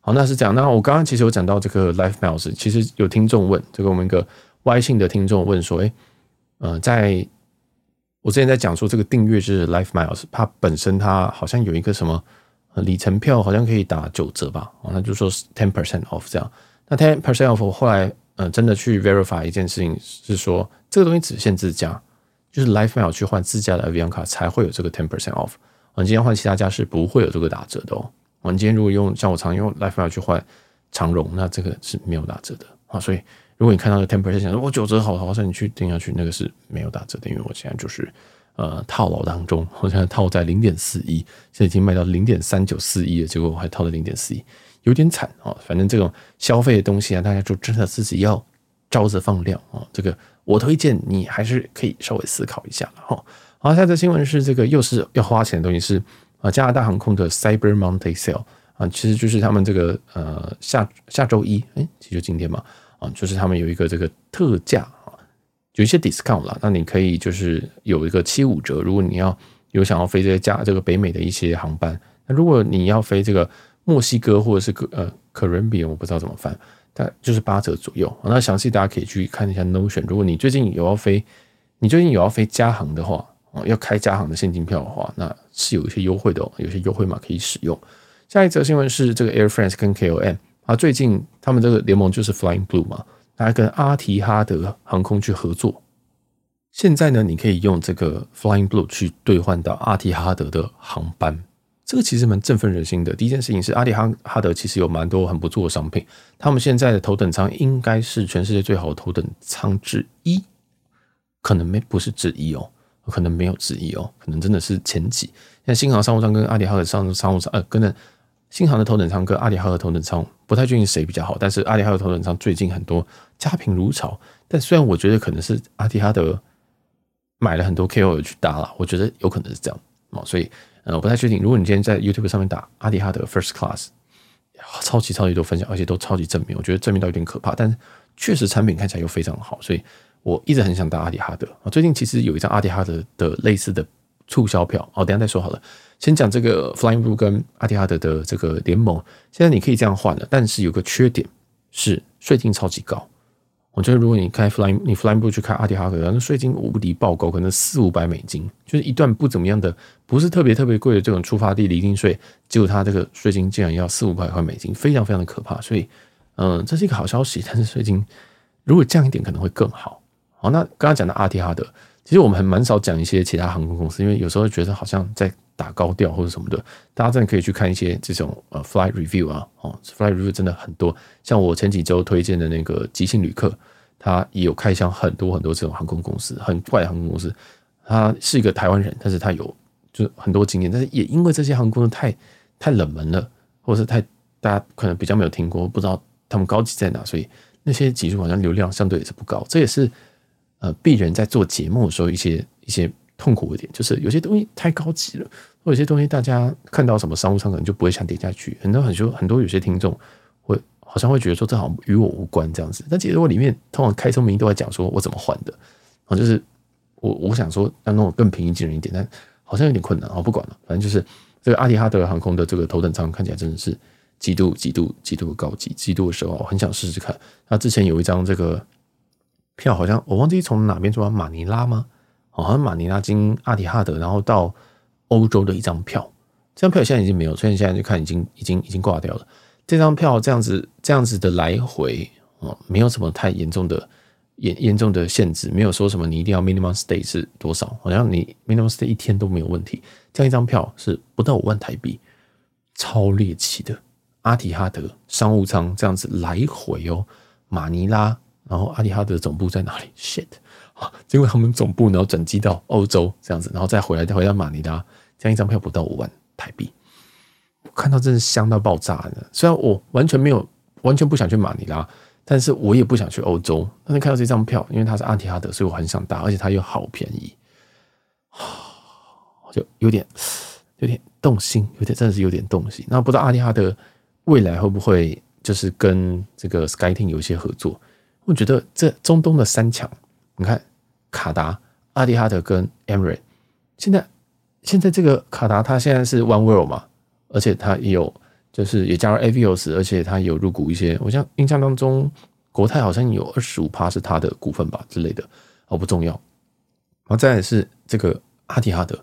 Speaker 1: 好，那是这样。那我刚刚其实有讲到这个 LifeMiles，其实有听众问，这个我们一个 Y 姓的听众问说，诶，呃，在我之前在讲说这个订阅是 LifeMiles，它本身它好像有一个什么里程票，好像可以打九折吧？哦，那就说 ten percent off 这样。那 ten percent off 后来，呃，真的去 verify 一件事情是说，这个东西只限自家。就是 Life Mile 去换自家的 Avianca 才会有这个 ten percent off。我们今天换其他家是不会有这个打折的哦。我们今天如果用像我常用 Life Mile 去换长荣，那这个是没有打折的啊。所以如果你看到的 ten percent，想说我九折好，好，那你去定下去，那个是没有打折的。因为我现在就是呃套牢当中，我现在套在零点四一，现在已经卖到零点三九四一了，结果我还套在零点四一，有点惨啊。反正这种消费的东西啊，大家就真的自己要招着放量啊，这个。我推荐你还是可以稍微思考一下哈。好，下则新闻是这个又是要花钱的东西，是啊加拿大航空的 Cyber Monday Sale 啊，其实就是他们这个呃下下周一，哎，其实今天嘛啊，就是他们有一个这个特价啊，有一些 discount 啦，那你可以就是有一个七五折，如果你要有想要飞这些加这个北美的一些航班，那如果你要飞这个墨西哥或者是呃哥伦比亚我不知道怎么翻。但就是八折左右，那详细大家可以去看一下 Notion。如果你最近有要飞，你最近有要飞加航的话，要开加航的现金票的话，那是有一些优惠的哦，有些优惠码可以使用。下一则新闻是这个 Air France 跟 KLM 啊，最近他们这个联盟就是 Flying Blue 嘛，他跟阿提哈德航空去合作。现在呢，你可以用这个 Flying Blue 去兑换到阿提哈德的航班。这个其实蛮振奋人心的。第一件事情是，阿里哈哈德其实有蛮多很不错的商品。他们现在的头等舱应该是全世界最好的头等舱之一，可能没不是之一哦，可能没有之一哦，可能真的是前几。像新航商务舱跟阿里哈德商商务舱，呃，跟着新航的头等舱跟阿里哈德头等舱不太确定谁比较好，但是阿里哈德头等舱最近很多家贫如潮。但虽然我觉得可能是阿迪哈德买了很多 K O 去搭了，我觉得有可能是这样哦，所以呃，我不太确定。如果你今天在 YouTube 上面打阿迪哈德 First Class。超级超级多分享，而且都超级正面，我觉得正面到有点可怕，但是确实产品看起来又非常好，所以我一直很想搭阿迪哈德啊。最近其实有一张阿迪哈德的类似的促销票，哦，等下再说好了。先讲这个 Flying Blue 跟阿迪哈德的这个联盟，现在你可以这样换了，但是有个缺点是税金超级高。我觉得如果你开 Fly，你 Fly 不去开阿迪哈德，那税金无敌爆高，可能四五百美金，就是一段不怎么样的，不是特别特别贵的这种出发地离境税，结果它这个税金竟然要四五百块美金，非常非常的可怕。所以，嗯，这是一个好消息，但是税金如果降一点可能会更好。好，那刚刚讲的阿迪哈德，其实我们还蛮少讲一些其他航空公司，因为有时候觉得好像在打高调或者什么的，大家真的可以去看一些这种呃 Flight Review 啊，哦，Flight Review 真的很多，像我前几周推荐的那个即兴旅客。他也有开箱很多很多这种航空公司，很怪的航空公司。他是一个台湾人，但是他有就是很多经验，但是也因为这些航空公司太太冷门了，或者是太大家可能比较没有听过，不知道他们高级在哪，所以那些集数好像流量相对也是不高。这也是呃鄙人在做节目的时候一些一些痛苦一点，就是有些东西太高级了，或有些东西大家看到什么商务舱可能就不会想点下去。很多很多很多有些听众会。好像会觉得说这好像与我无关这样子，但其实我里面通常开宗明都在讲说我怎么换的啊，就是我我想说要弄更平易近人一点，但好像有点困难啊，不管了，反正就是这个阿迪哈德航空的这个头等舱看起来真的是极度极度极度高级，极度的时候我很想试试看。那之前有一张这个票，好像我忘记从哪边出发，马尼拉吗？好像马尼拉经阿提哈德，然后到欧洲的一张票，这张票现在已经没有，所以现在就看已经已经已经挂掉了。这张票这样子这样子的来回哦，没有什么太严重的严严重的限制，没有说什么你一定要 minimum stay 是多少，好像你 minimum stay 一天都没有问题。这样一张票是不到五万台币，超猎奇的。阿提哈德商务舱这样子来回哦，马尼拉，然后阿提哈德总部在哪里？shit 啊，结果他们总部然后转机到欧洲这样子，然后再回来再回到马尼拉，这样一张票不到五万台币。我看到真是香到爆炸，虽然我完全没有完全不想去马尼拉，但是我也不想去欧洲。但是看到这张票，因为它是阿提哈德，所以我很想搭，而且它又好便宜，就有点有点动心，有点真的是有点动心。那不知道阿提哈德未来会不会就是跟这个 SkyTeam 有一些合作？我觉得这中东的三强，你看卡达、阿迪哈德跟 e m i r a t e 现在现在这个卡达它现在是 One World 嘛？而且它也有，就是也加入 Avios，而且它有入股一些。我像印象当中，国泰好像有二十五趴是它的股份吧之类的，哦，不重要。然后再来是这个阿迪哈德，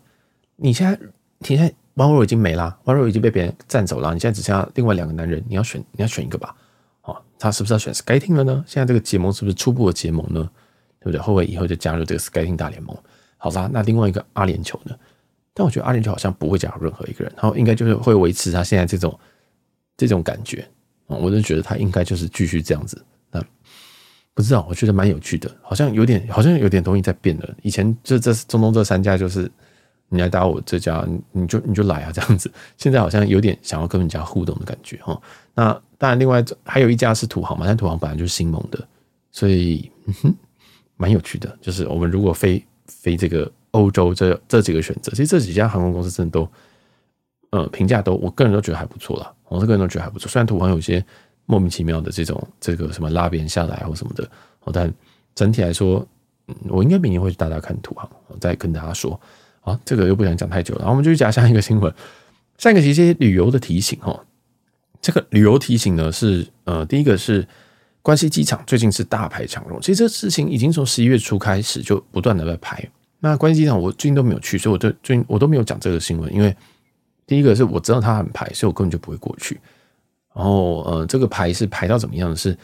Speaker 1: 你现在你现在 Oneworld 已经没啦，Oneworld 已经被别人占走了，你现在只剩下另外两个男人，你要选你要选一个吧？哦，他是不是要选 Skytting 了呢？现在这个结盟是不是初步的结盟呢？对不对？会不会以后就加入这个 Skating 大联盟？好吧，那另外一个阿联酋呢？但我觉得阿联酋好像不会加入任何一个人，然后应该就是会维持他现在这种这种感觉啊，我就觉得他应该就是继续这样子。那不知道，我觉得蛮有趣的，好像有点好像有点东西在变了。以前就这中东这三家就是你来打我这家，你就你就来啊这样子。现在好像有点想要跟人家互动的感觉哈。那当然，另外还有一家是土豪嘛，但土豪本来就是新盟的，所以嗯哼，蛮有趣的。就是我们如果飞飞这个。欧洲这这几个选择，其实这几家航空公司真的都，呃，评价都，我个人都觉得还不错啦。我个人都觉得还不错。虽然土航有些莫名其妙的这种这个什么拉别人下来或什么的，但整体来说，嗯我应该明年会去大大看土航。我再跟大家说，啊，这个又不想讲太久了。然后我们就去讲下一个新闻。下一个是一些旅游的提醒哈。这个旅游提醒呢是，呃，第一个是关西机场最近是大排长龙。其实这个事情已经从十一月初开始就不断的在排。那关西机场我最近都没有去，所以我对最近我都没有讲这个新闻，因为第一个是我知道它很排，所以我根本就不会过去。然后呃，这个排是排到怎么样的是，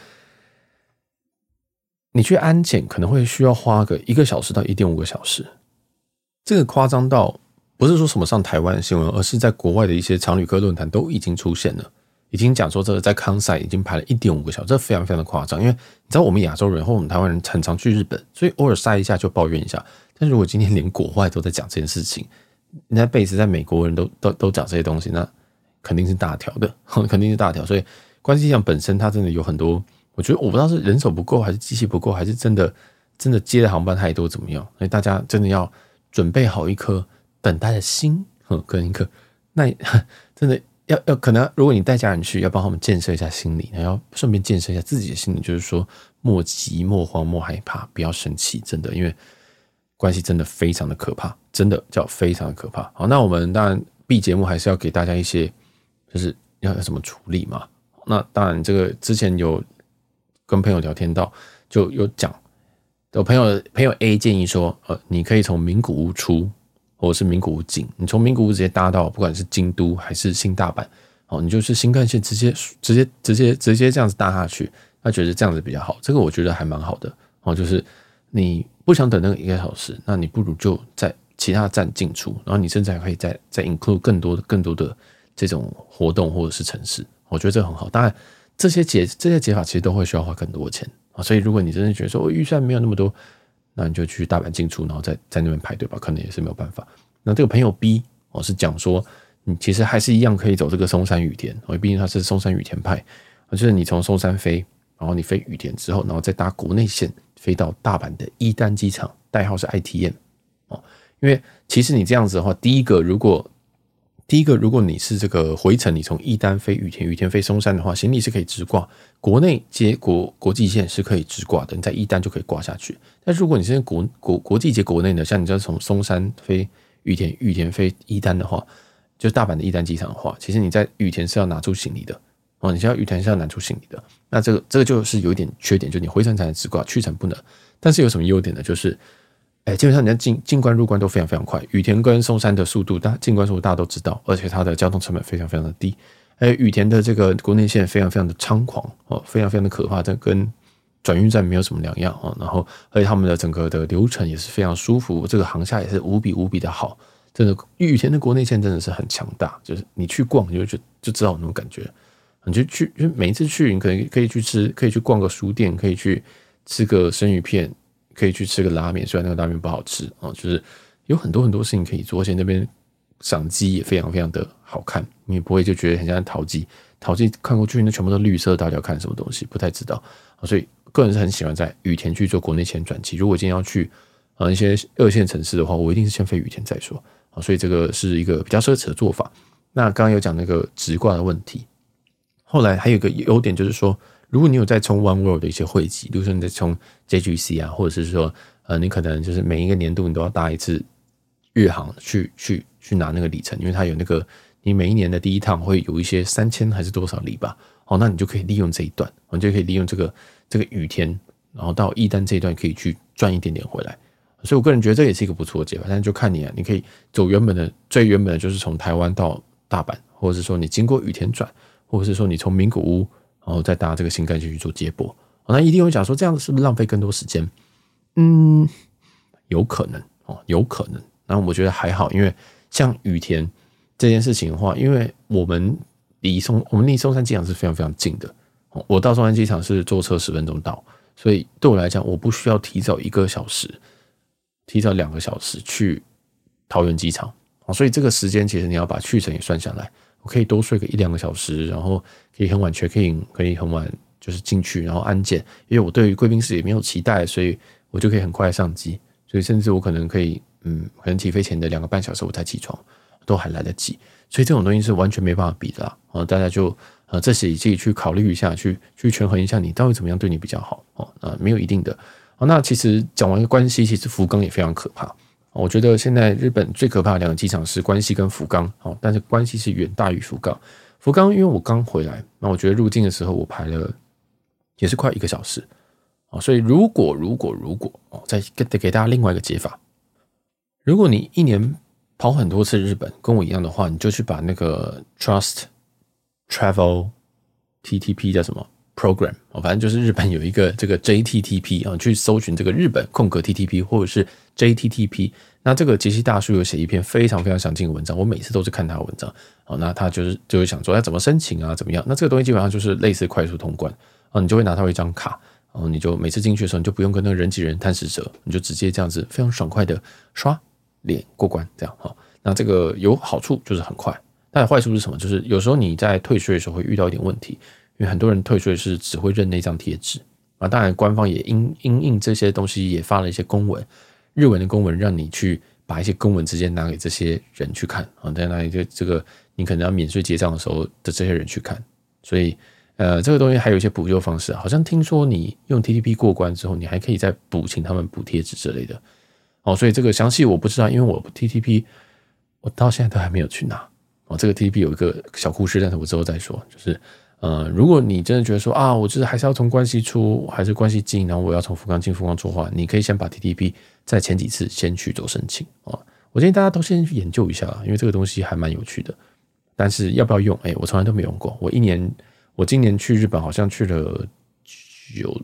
Speaker 1: 你去安检可能会需要花个一个小时到一点五个小时，这个夸张到不是说什么上台湾的新闻，而是在国外的一些常旅客论坛都已经出现了。已经讲说这个在康赛已经排了一点五个小时，这非常非常的夸张。因为你知道我们亚洲人或我们台湾人很常去日本，所以偶尔塞一下就抱怨一下。但如果今天连国外都在讲这件事情，人家贝斯在美国人都 都都讲这些东西，那肯定是大条的，肯定是大条。所以关西机场本身它真的有很多，我觉得我不知道是人手不够，还是机器不够，还是真的真的接的航班太多怎么样？所以大家真的要准备好一颗等待的心，跟一颗那 真的。要要可能，如果你带家人去，要帮他们建设一下心理，然后顺便建设一下自己的心理，就是说莫急、莫慌、莫害怕，不要生气，真的，因为关系真的非常的可怕，真的叫非常的可怕。好，那我们当然 B 节目还是要给大家一些，就是要要怎么处理嘛。那当然，这个之前有跟朋友聊天到，就有讲，有朋友朋友 A 建议说，呃，你可以从名古屋出。或者是名古屋进，你从名古屋直接搭到，不管是京都还是新大阪，哦，你就是新干线直接直接直接直接这样子搭下去，他觉得这样子比较好，这个我觉得还蛮好的哦。就是你不想等那个一个小时，那你不如就在其他站进出，然后你甚至还可以再再 include 更多的更多的这种活动或者是城市，我觉得这很好。当然，这些解这些解法其实都会需要花更多的钱啊，所以如果你真的觉得说我预算没有那么多。那你就去大阪进出，然后在在那边排队吧，可能也是没有办法。那这个朋友 B，哦是讲说，你其实还是一样可以走这个松山雨田，因为毕竟他是松山雨田派，就是你从松山飞，然后你飞雨田之后，然后再搭国内线飞到大阪的伊丹机场，代号是 ITM 哦。因为其实你这样子的话，第一个如果第一个，如果你是这个回程，你从伊丹飞羽田，羽田飞松山的话，行李是可以直挂。国内接国国际线是可以直挂的，你在伊丹就可以挂下去。但如果你是国国国际接国内的，像你要从松山飞羽田，羽田飞伊丹的话，就是大阪的伊丹机场的话，其实你在羽田是要拿出行李的哦，你需要羽田是要拿出行李的。那这个这个就是有一点缺点，就你回程才能直挂，去程不能。但是有什么优点呢？就是。哎，基本上你要进进关入关都非常非常快。羽田跟松山的速度，大进关速度大家都知道，而且它的交通成本非常非常的低。哎，羽田的这个国内线非常非常的猖狂哦，非常非常的可怕，这跟转运站没有什么两样啊。然后，而且他们的整个的流程也是非常舒服，这个航厦也是无比无比的好。真的，羽田的国内线真的是很强大，就是你去逛，你就就就知道那种感觉。你就去，就每一次去，你可能可以去吃，可以去逛个书店，可以去吃个生鱼片。可以去吃个拉面，虽然那个拉面不好吃啊，就是有很多很多事情可以做，而且那边赏鸡也非常非常的好看，你也不会就觉得很像淘鸡。淘鸡看过去那全部都绿色，到底要看什么东西？不太知道啊，所以个人是很喜欢在羽田去做国内线转机。如果今天要去啊一些二线城市的话，我一定是先飞羽田再说啊，所以这个是一个比较奢侈的做法。那刚刚有讲那个直挂的问题，后来还有一个优点就是说。如果你有在充 One World 的一些会籍，比如说你在充 JGC 啊，或者是说，呃，你可能就是每一个年度你都要搭一次日航去去去拿那个里程，因为它有那个你每一年的第一趟会有一些三千还是多少里吧，哦，那你就可以利用这一段，你就可以利用这个这个雨天，然后到一丹这一段可以去赚一点点回来。所以我个人觉得这也是一个不错的解法，但是就看你啊，你可以走原本的最原本的就是从台湾到大阪，或者是说你经过雨田转，或者是说你从名古屋。然后再搭这个新干线去做接驳，那一定会讲说这样子是不是浪费更多时间？嗯，有可能哦，有可能。那我觉得还好，因为像羽田这件事情的话，因为我们离松我们离松山机场是非常非常近的，我到松山机场是坐车十分钟到，所以对我来讲，我不需要提早一个小时，提早两个小时去桃园机场，所以这个时间其实你要把去程也算下来。我可以多睡个一两个小时，然后可以很晚 check in，可以很晚就是进去，然后安检。因为我对于贵宾室也没有期待，所以我就可以很快上机。所以甚至我可能可以，嗯，可能起飞前的两个半小时我才起床，都还来得及。所以这种东西是完全没办法比的。啊，大家就呃，这些自己去考虑一下，去去权衡一下，你到底怎么样对你比较好哦。啊，没有一定的。啊，那其实讲完关系，其实福冈也非常可怕。我觉得现在日本最可怕的两个机场是关西跟福冈，哦，但是关西是远大于福冈。福冈因为我刚回来，那我觉得入境的时候我排了也是快一个小时，哦，所以如果如果如果哦，再给给大家另外一个解法，如果你一年跑很多次日本，跟我一样的话，你就去把那个 Trust Travel TTP 叫什么 program，哦，反正就是日本有一个这个 JTTP 啊，去搜寻这个日本空格 TTP 或者是 JTTP。那这个杰西大叔有写一篇非常非常详尽的文章，我每次都是看他的文章。哦，那他就是就会想说要怎么申请啊，怎么样？那这个东西基本上就是类似快速通关啊，你就会拿到一张卡，然后你就每次进去的时候，你就不用跟那个人挤人探食者，你就直接这样子非常爽快的刷脸过关，这样哈。那这个有好处就是很快，但坏处是什么？就是有时候你在退税的时候会遇到一点问题。因为很多人退税是只会认那张贴纸。啊，当然官方也因因应这些东西也发了一些公文，日文的公文，让你去把一些公文直接拿给这些人去看。啊，在那里就这个你可能要免税结账的时候的这些人去看，所以呃这个东西还有一些补救方式，好像听说你用 TTP 过关之后，你还可以再补请他们补贴纸之类的。哦，所以这个详细我不知道，因为我 TTP 我到现在都还没有去拿。哦，这个 TTP 有一个小故事，但是我之后再说，就是。呃，如果你真的觉得说啊，我就是还是要从关系出，还是关系进，然后我要从福冈进福冈出的话，你可以先把 TTP 在前几次先去做申请啊。我建议大家都先去研究一下，因为这个东西还蛮有趣的。但是要不要用？哎，我从来都没用过。我一年，我今年去日本好像去了有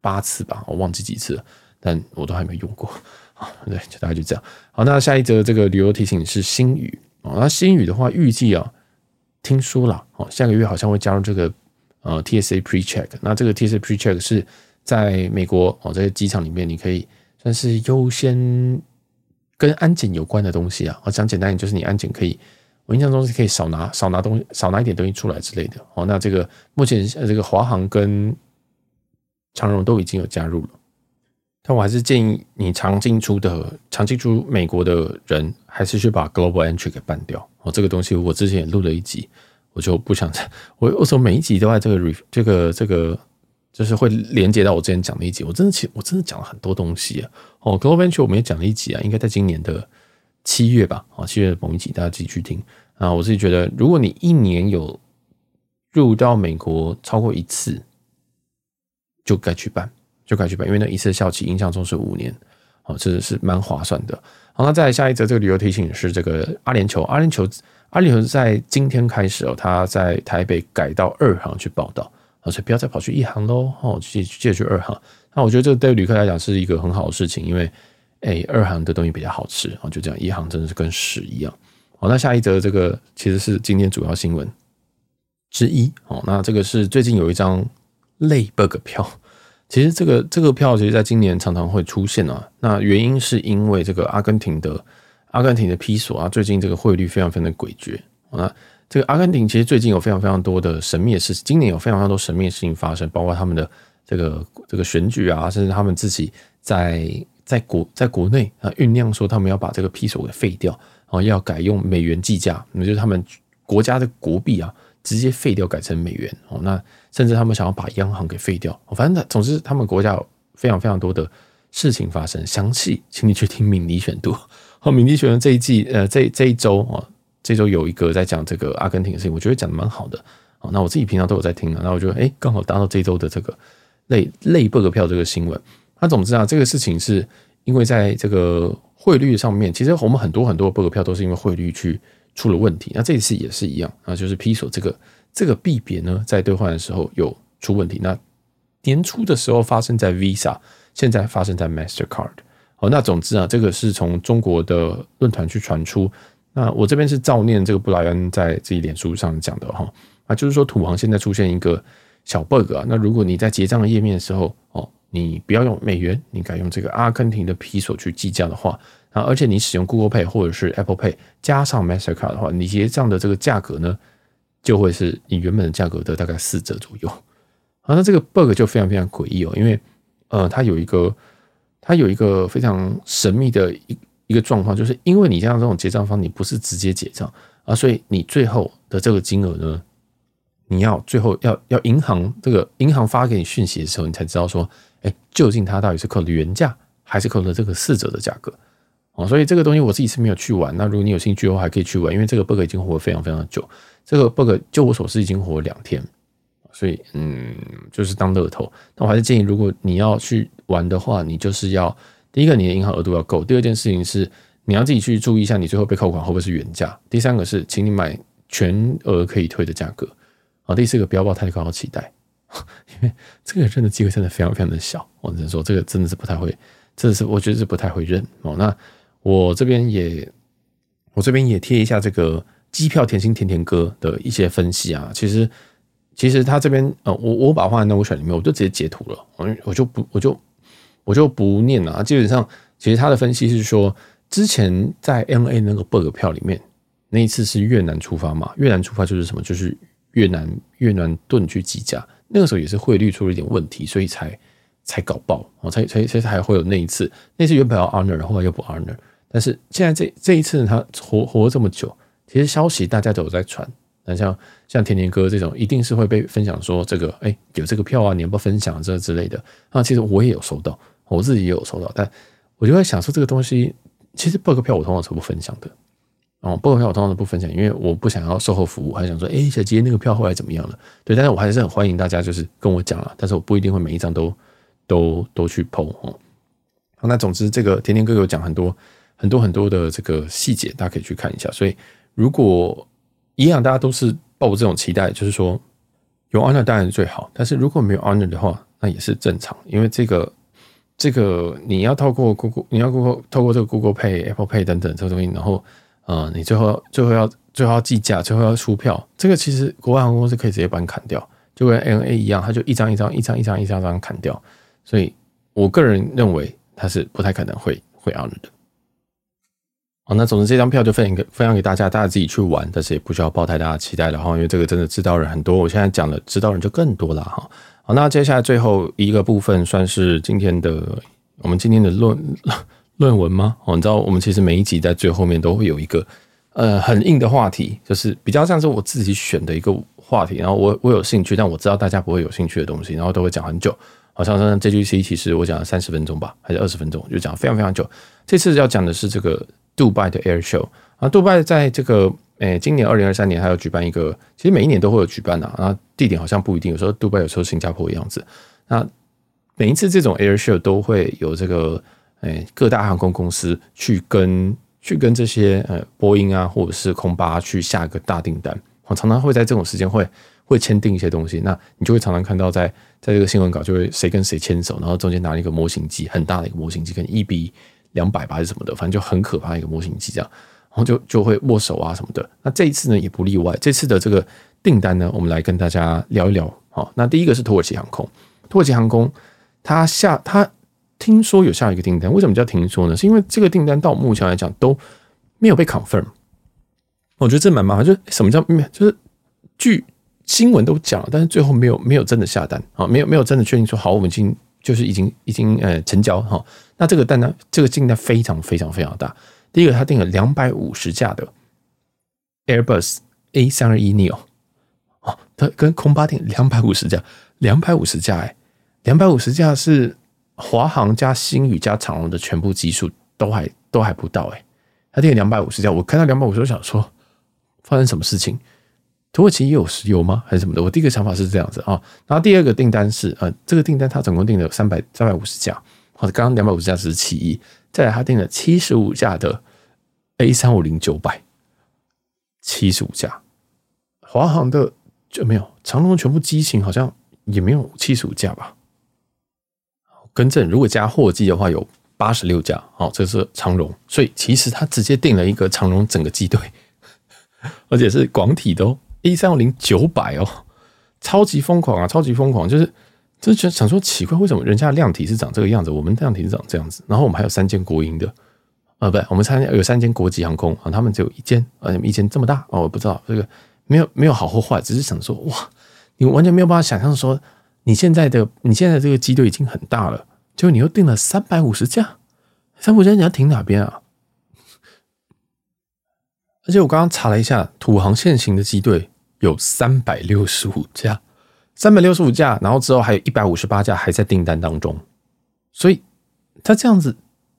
Speaker 1: 八次吧，我忘记几次了，但我都还没用过啊。对，就大概就这样。好，那下一则这个旅游提醒是新宇啊，那新宇的话预计啊。听说了哦，下个月好像会加入这个呃 TSA PreCheck。那这个 TSA PreCheck 是在美国哦，这些机场里面你可以算是优先跟安检有关的东西啊。我讲简单一点，就是你安检可以，我印象中是可以少拿少拿东西，少拿一点东西出来之类的哦。那这个目前这个华航跟长荣都已经有加入了。但我还是建议你常进出的、常进出美国的人，还是去把 Global Entry 给办掉哦。这个东西我之前也录了一集，我就不想再。我我说每一集都在这个 ref 这个这个，就是会连接到我之前讲的一集。我真的其实我真的讲了很多东西啊。哦，Global Entry 我们也讲了一集啊，应该在今年的七月吧。哦，七月的某一集，大家自己去听啊。我自己觉得，如果你一年有入到美国超过一次，就该去办。就快去办，因为那一次效期印象中是五年，哦，这是蛮划算的。好，那再下一则这个旅游提醒是这个阿联酋，阿联酋，阿联酋在今天开始哦，他在台北改到二航去报到，所以不要再跑去一航喽，哦，去借去二航。那我觉得这个对旅客来讲是一个很好的事情，因为哎，二航的东西比较好吃，哦，就这样，一航真的是跟屎一样。好，那下一则这个其实是今天主要新闻之一，哦，那这个是最近有一张类 bug 票。其实这个这个票，其实在今年常常会出现啊。那原因是因为这个阿根廷的阿根廷的披索啊，最近这个汇率非常非常的诡谲。那这个阿根廷其实最近有非常非常多的神秘的事情，今年有非常非常多神秘的事情发生，包括他们的这个这个选举啊，甚至他们自己在在国在国内啊酝酿说他们要把这个披索给废掉，然后要改用美元计价，那就是他们国家的国币啊。直接废掉，改成美元哦。那甚至他们想要把央行给废掉。反正总之，他们国家有非常非常多的事情发生。详细，请你去听敏迪选读。好，敏迪选读这一季，呃，这这一周啊，这周有一个在讲这个阿根廷的事情，我觉得讲的蛮好的。好，那我自己平常都有在听啊。那我觉得，哎，刚好搭到这周的这个类类 bug 票这个新闻。那总之啊，这个事情是因为在这个汇率上面，其实我们很多很多 bug 票都是因为汇率去。出了问题，那这一次也是一样啊，就是披索这个这个币别呢，在兑换的时候有出问题。那年初的时候发生在 Visa，现在发生在 Mastercard。好，那总之啊，这个是从中国的论坛去传出。那我这边是照念这个布莱恩在自己脸书上讲的哈啊，就是说土王现在出现一个小 bug 啊。那如果你在结账的页面的时候哦，你不要用美元，你改用这个阿根廷的披索去计价的话。啊，而且你使用 Google Pay 或者是 Apple Pay 加上 Mastercard 的话，你结账的这个价格呢，就会是你原本的价格的大概四折左右。啊，那这个 bug 就非常非常诡异哦，因为呃，它有一个它有一个非常神秘的一一个状况，就是因为你像这种结账方，你不是直接结账啊，所以你最后的这个金额呢，你要最后要要银行这个银行发给你讯息的时候，你才知道说，哎，究竟它到底是扣的原价还是扣的这个四折的价格。所以这个东西我自己是没有去玩。那如果你有兴趣的话，还可以去玩，因为这个 bug 已经活了非常非常久。这个 bug 就我所知已经活了两天，所以嗯，就是当乐透。那我还是建议，如果你要去玩的话，你就是要第一个，你的银行额度要够；第二件事情是，你要自己去注意一下，你最后被扣款会不会是原价；第三个是，请你买全额可以退的价格。啊，第四个不要抱太高的期待。因为这个认的机会真的非常非常的小。我只能说，这个真的是不太会，真的是我觉得是不太会认哦。那我这边也，我这边也贴一下这个机票甜心甜甜哥的一些分析啊。其实，其实他这边呃，我我把话在 Notion 里面，我就直接截图了，我我就不我就我就不念了啊。基本上，其实他的分析是说，之前在 M A 那个 bug 票里面，那一次是越南出发嘛，越南出发就是什么，就是越南越南盾去计价。那个时候也是汇率出了一点问题，所以才才搞爆哦，才才才才会有那一次。那次原本要 honor，后来又不 honor。但是现在这这一次，他活活了这么久，其实消息大家都有在传。那像像甜甜哥这种，一定是会被分享说这个，哎，有这个票啊，你要不要分享这之类的？那，其实我也有收到，我自己也有收到，但我就在想说，这个东西其实 bug 票我通常是不分享的。哦，不票我通常都不分享，因为我不想要售后服务，还想说，哎，小杰那个票后来怎么样了？对，但是我还是很欢迎大家就是跟我讲了，但是我不一定会每一张都都都去 po 哦。好，那总之这个甜甜哥有讲很多很多很多的这个细节，大家可以去看一下。所以如果一样，大家都是抱着这种期待，就是说有 honor 当然是最好，但是如果没有 honor 的话，那也是正常，因为这个这个你要透过 Google，你要 Google 透过这个 Google Pay、Apple Pay 等等这个东西，然后。啊、你最后最后要最后要计价，最后要出票，这个其实国外航空公司可以直接把你砍掉，就跟 ANA 一样，它就一张一张一张一张一张张砍掉。所以我个人认为它是不太可能会会 on 的。好，那总之这张票就分享给分享给大家，大家自己去玩，但是也不需要抱太大的期待了哈，因为这个真的知道人很多，我现在讲的知道人就更多了哈。好，那接下来最后一个部分算是今天的我们今天的论。论文吗？哦，你知道我们其实每一集在最后面都会有一个呃很硬的话题，就是比较像是我自己选的一个话题，然后我我有兴趣，但我知道大家不会有兴趣的东西，然后都会讲很久。好像是 JGC，其实我讲了三十分钟吧，还是二十分钟，就讲非常非常久。这次要讲的是这个杜拜的 Air Show 啊，杜拜在这个诶、今年二零二三年还有举办一个，其实每一年都会有举办啊，地点好像不一定，有时候杜拜，有时候新加坡的样子。那每一次这种 Air Show 都会有这个。诶，各大航空公司去跟去跟这些呃波音啊，或者是空巴去下一个大订单，我常常会在这种时间会会签订一些东西，那你就会常常看到在在这个新闻稿就会谁跟谁牵手，然后中间拿了一个模型机，很大的一个模型机，跟一比两百吧还是什么的，反正就很可怕一个模型机这样，然后就就会握手啊什么的。那这一次呢也不例外，这次的这个订单呢，我们来跟大家聊一聊。好，那第一个是土耳其航空，土耳其航空它下它。听说有下一个订单，为什么叫听说呢？是因为这个订单到目前来讲都没有被 confirm。我觉得这蛮麻烦，就是什么叫没？就是据新闻都讲了，但是最后没有没有真的下单啊，没有没有真的确定说好，我们已经就是已经已经呃成交哈。那这个单，这个订单非常非常非常大。第一个，他订了两百五十架的 Airbus A 三二一 neo 哦，他跟空巴订两百五十架，两百五十架哎，两百五十架是。华航加星宇加长荣的全部机数都还都还不到哎、他订了两百五十架，我看到两百五十，我想说发生什么事情？土耳其也有石油吗？还是什么的？我第一个想法是这样子啊。然后第二个订单是呃，这个订单他总共订了三百三百五十架，或者刚刚两百五十架是其一，再来他订了七十五架的 A 三五零九百，七十五架，华航的就没有，长龙全部机型好像也没有七十五架吧。更正，如果加货机的话，有八十六架。好，这是长荣，所以其实他直接订了一个长荣整个机队，而且是广体的哦，A 三零九百哦，超级疯狂啊，超级疯狂，就是就是想说奇怪，为什么人家量体是长这个样子，我们量体是长这样子？然后我们还有三间国营的，呃，不，我们参有三间国际航空啊，他们只有一间，啊，一间这么大哦，我不知道这个没有没有好或坏，只是想说哇，你完全没有办法想象说。你现在的你现在这个机队已经很大了，结果你又订了三百五十架，三百五十架你要停哪边啊？而且我刚刚查了一下，土航现行的机队有三百六十五架，三百六十五架，然后之后还有一百五十八架还在订单当中，所以他这样子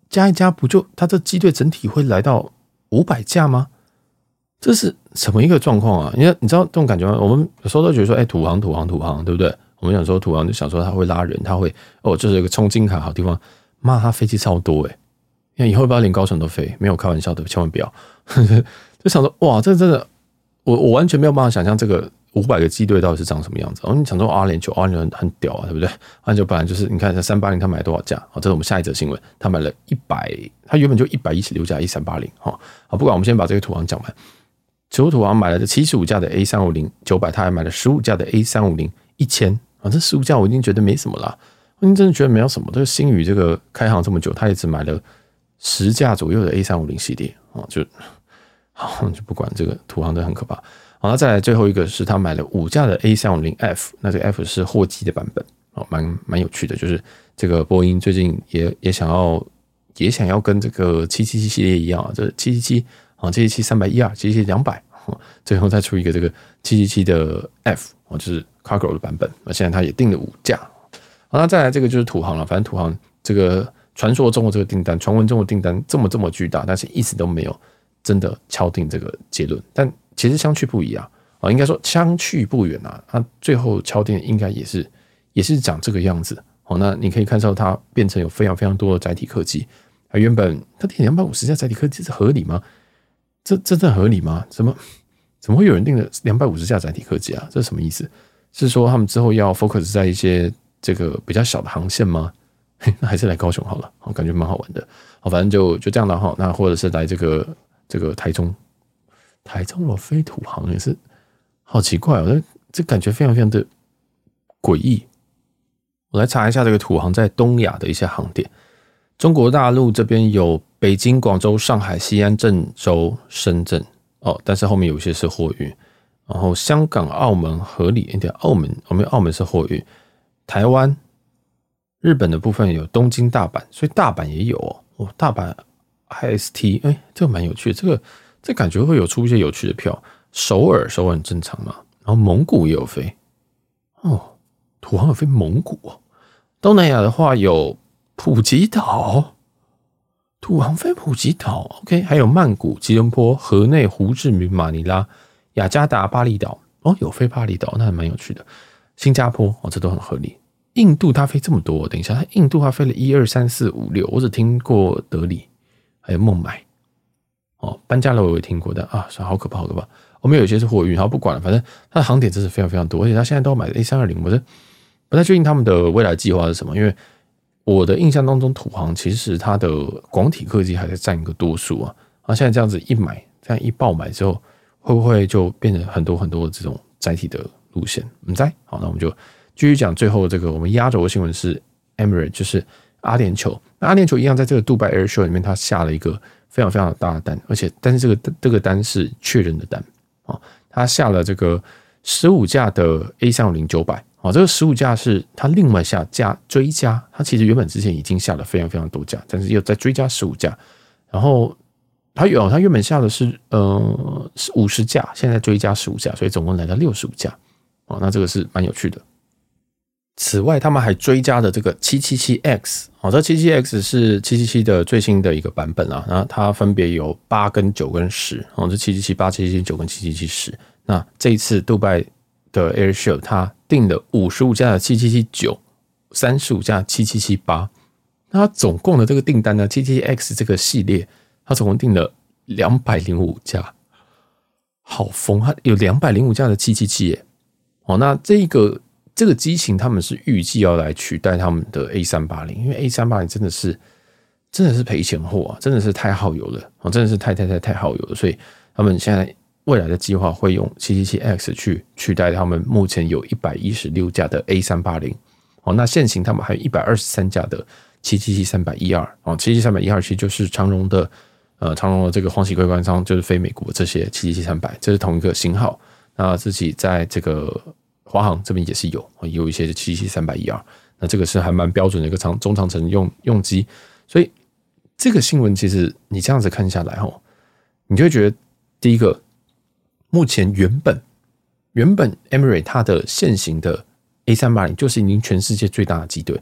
Speaker 1: 加一加，不就他这机队整体会来到五百架吗？这是什么一个状况啊？因为你知道这种感觉吗？我们有时候都觉得说，哎，土航土航土航，对不对？我们想说土航就想说他会拉人，他会哦，这是一个冲金卡好地方。妈，他飞机超多诶，你看以后不要连高层都飞，没有开玩笑的，千万不要。就想说哇，这真的，我我完全没有办法想象这个五百个机队到底是长什么样子？哦，你想说阿联酋，阿联酋很屌啊，对不对？阿联酋本来就是，你看这三八零，他买多少架？好，这是我们下一则新闻，他买了一百，他原本就一百一十六架 A 三八零，哈，好，不管我们先把这个土航讲完。九土航买了这七十五架的 A 三五零九百，他还买了十五架的 A 三五零一千啊，这十五架我已经觉得没什么了，我已经真的觉得没有什么。这个星宇这个开航这么久，他也只买了十架左右的 A 三五零系列啊，就好就不管这个土航的很可怕。好，那再来最后一个是他买了五架的 A 三五零 F，那这个 F 是货机的版本哦，蛮蛮有趣的，就是这个波音最近也也想要也想要跟这个七七七系列一样啊，这七七七。啊，七七七三百一二，七七七两百，最后再出一个这个七七七的 F，哦，就是 Cargo 的版本。那现在他也订了五架。好，那再来这个就是土航了。反正土航这个传说中的这个订单，传闻中的订单这么这么巨大，但是一直都没有真的敲定这个结论。但其实相去不一啊，啊，应该说相去不远啊。他最后敲定应该也是也是长这个样子。好，那你可以看到它变成有非常非常多的载体客机。啊，原本它订两百五十架载体客机是合理吗？这这真合理吗？怎么怎么会有人订了两百五十架载体客机啊？这是什么意思？是说他们之后要 focus 在一些这个比较小的航线吗？那 还是来高雄好了，我感觉蛮好玩的。好，反正就就这样了哈。那或者是来这个这个台中，台中我飞土航也是好奇怪哦，这这感觉非常非常的诡异。我来查一下这个土航在东亚的一些航点。中国大陆这边有北京、广州、上海、西安、郑州、深圳哦，但是后面有些是货运。然后香港、澳门合理一点，澳门我们澳门是货运。台湾、日本的部分有东京、大阪，所以大阪也有哦。哦，大阪 IST，哎，这个蛮有趣的，这个这感觉会有出一些有趣的票。首尔，首尔很正常嘛。然后蒙古也有飞哦，土航有飞蒙古哦。东南亚的话有。普吉岛，土航飞普吉岛，OK，还有曼谷、吉隆坡、河内、胡志明、马尼拉、雅加达、巴厘岛，哦，有飞巴厘岛，那还蛮有趣的。新加坡，哦，这都很合理。印度它飞这么多，等一下，它印度它飞了一二三四五六，我只听过德里，还有孟买，哦，班加罗我也听过的啊，算好可怕，好可怕。我们有些是货运，然后不管了，反正它的航点真是非常非常多，而且它现在都买 A 三二零，我是不太确定他们的未来计划是什么，因为。我的印象当中，土航其实它的广体客机还在占一个多数啊。啊，现在这样子一买，这样一爆买之后，会不会就变成很多很多的这种载体的路线？我们在。好，那我们就继续讲最后这个我们压轴的新闻是 Emirates，就是阿联酋。阿联酋一样，在这个杜拜 Air Show 里面，它下了一个非常非常大的单，而且但是这个这个单是确认的单啊，它下了这个十五架的 A 三五零九百。啊，这个十五架是他另外下加追加，他其实原本之前已经下了非常非常多架，但是又再追加十五架，然后他有他原本下的是呃五十架，现在追加十五架，所以总共来到六十五架。哦，那这个是蛮有趣的。此外，他们还追加了这个七七七 X，哦，这七七 X 是七七七的最新的一个版本啊，然后它分别有八跟九跟十，哦，这七七七八、七七七九跟七七七十。那这一次杜拜的 Air Show 它订了五十五架的七七七九，三十五架七七七八，那它总共的这个订单呢，七七 X 这个系列，它总共订了两百零五架，好疯！它有两百零五架的七七七耶，哦，那这个这个机型他们是预计要来取代他们的 A 三八零，因为 A 三八零真的是真的是赔钱货啊，真的是太耗油了，哦，真的是太太太太耗油了，所以他们现在。未来的计划会用 777X 去取代他们目前有一百一十六架的 A 三八零，哦，那现行他们还有一百二十三架的777三百一二，哦，777三百一二其实就是长荣的，呃，长荣的这个黄玺归官商就是飞美国这些777三百，这是同一个型号。那自己在这个华航这边也是有，有一些是777三百一二，那这个是还蛮标准的一个长中长程用用机，所以这个新闻其实你这样子看下来，哦，你就会觉得第一个。目前原本原本 e m i r a t e 它的现行的 A 三八零就是已经全世界最大的机队，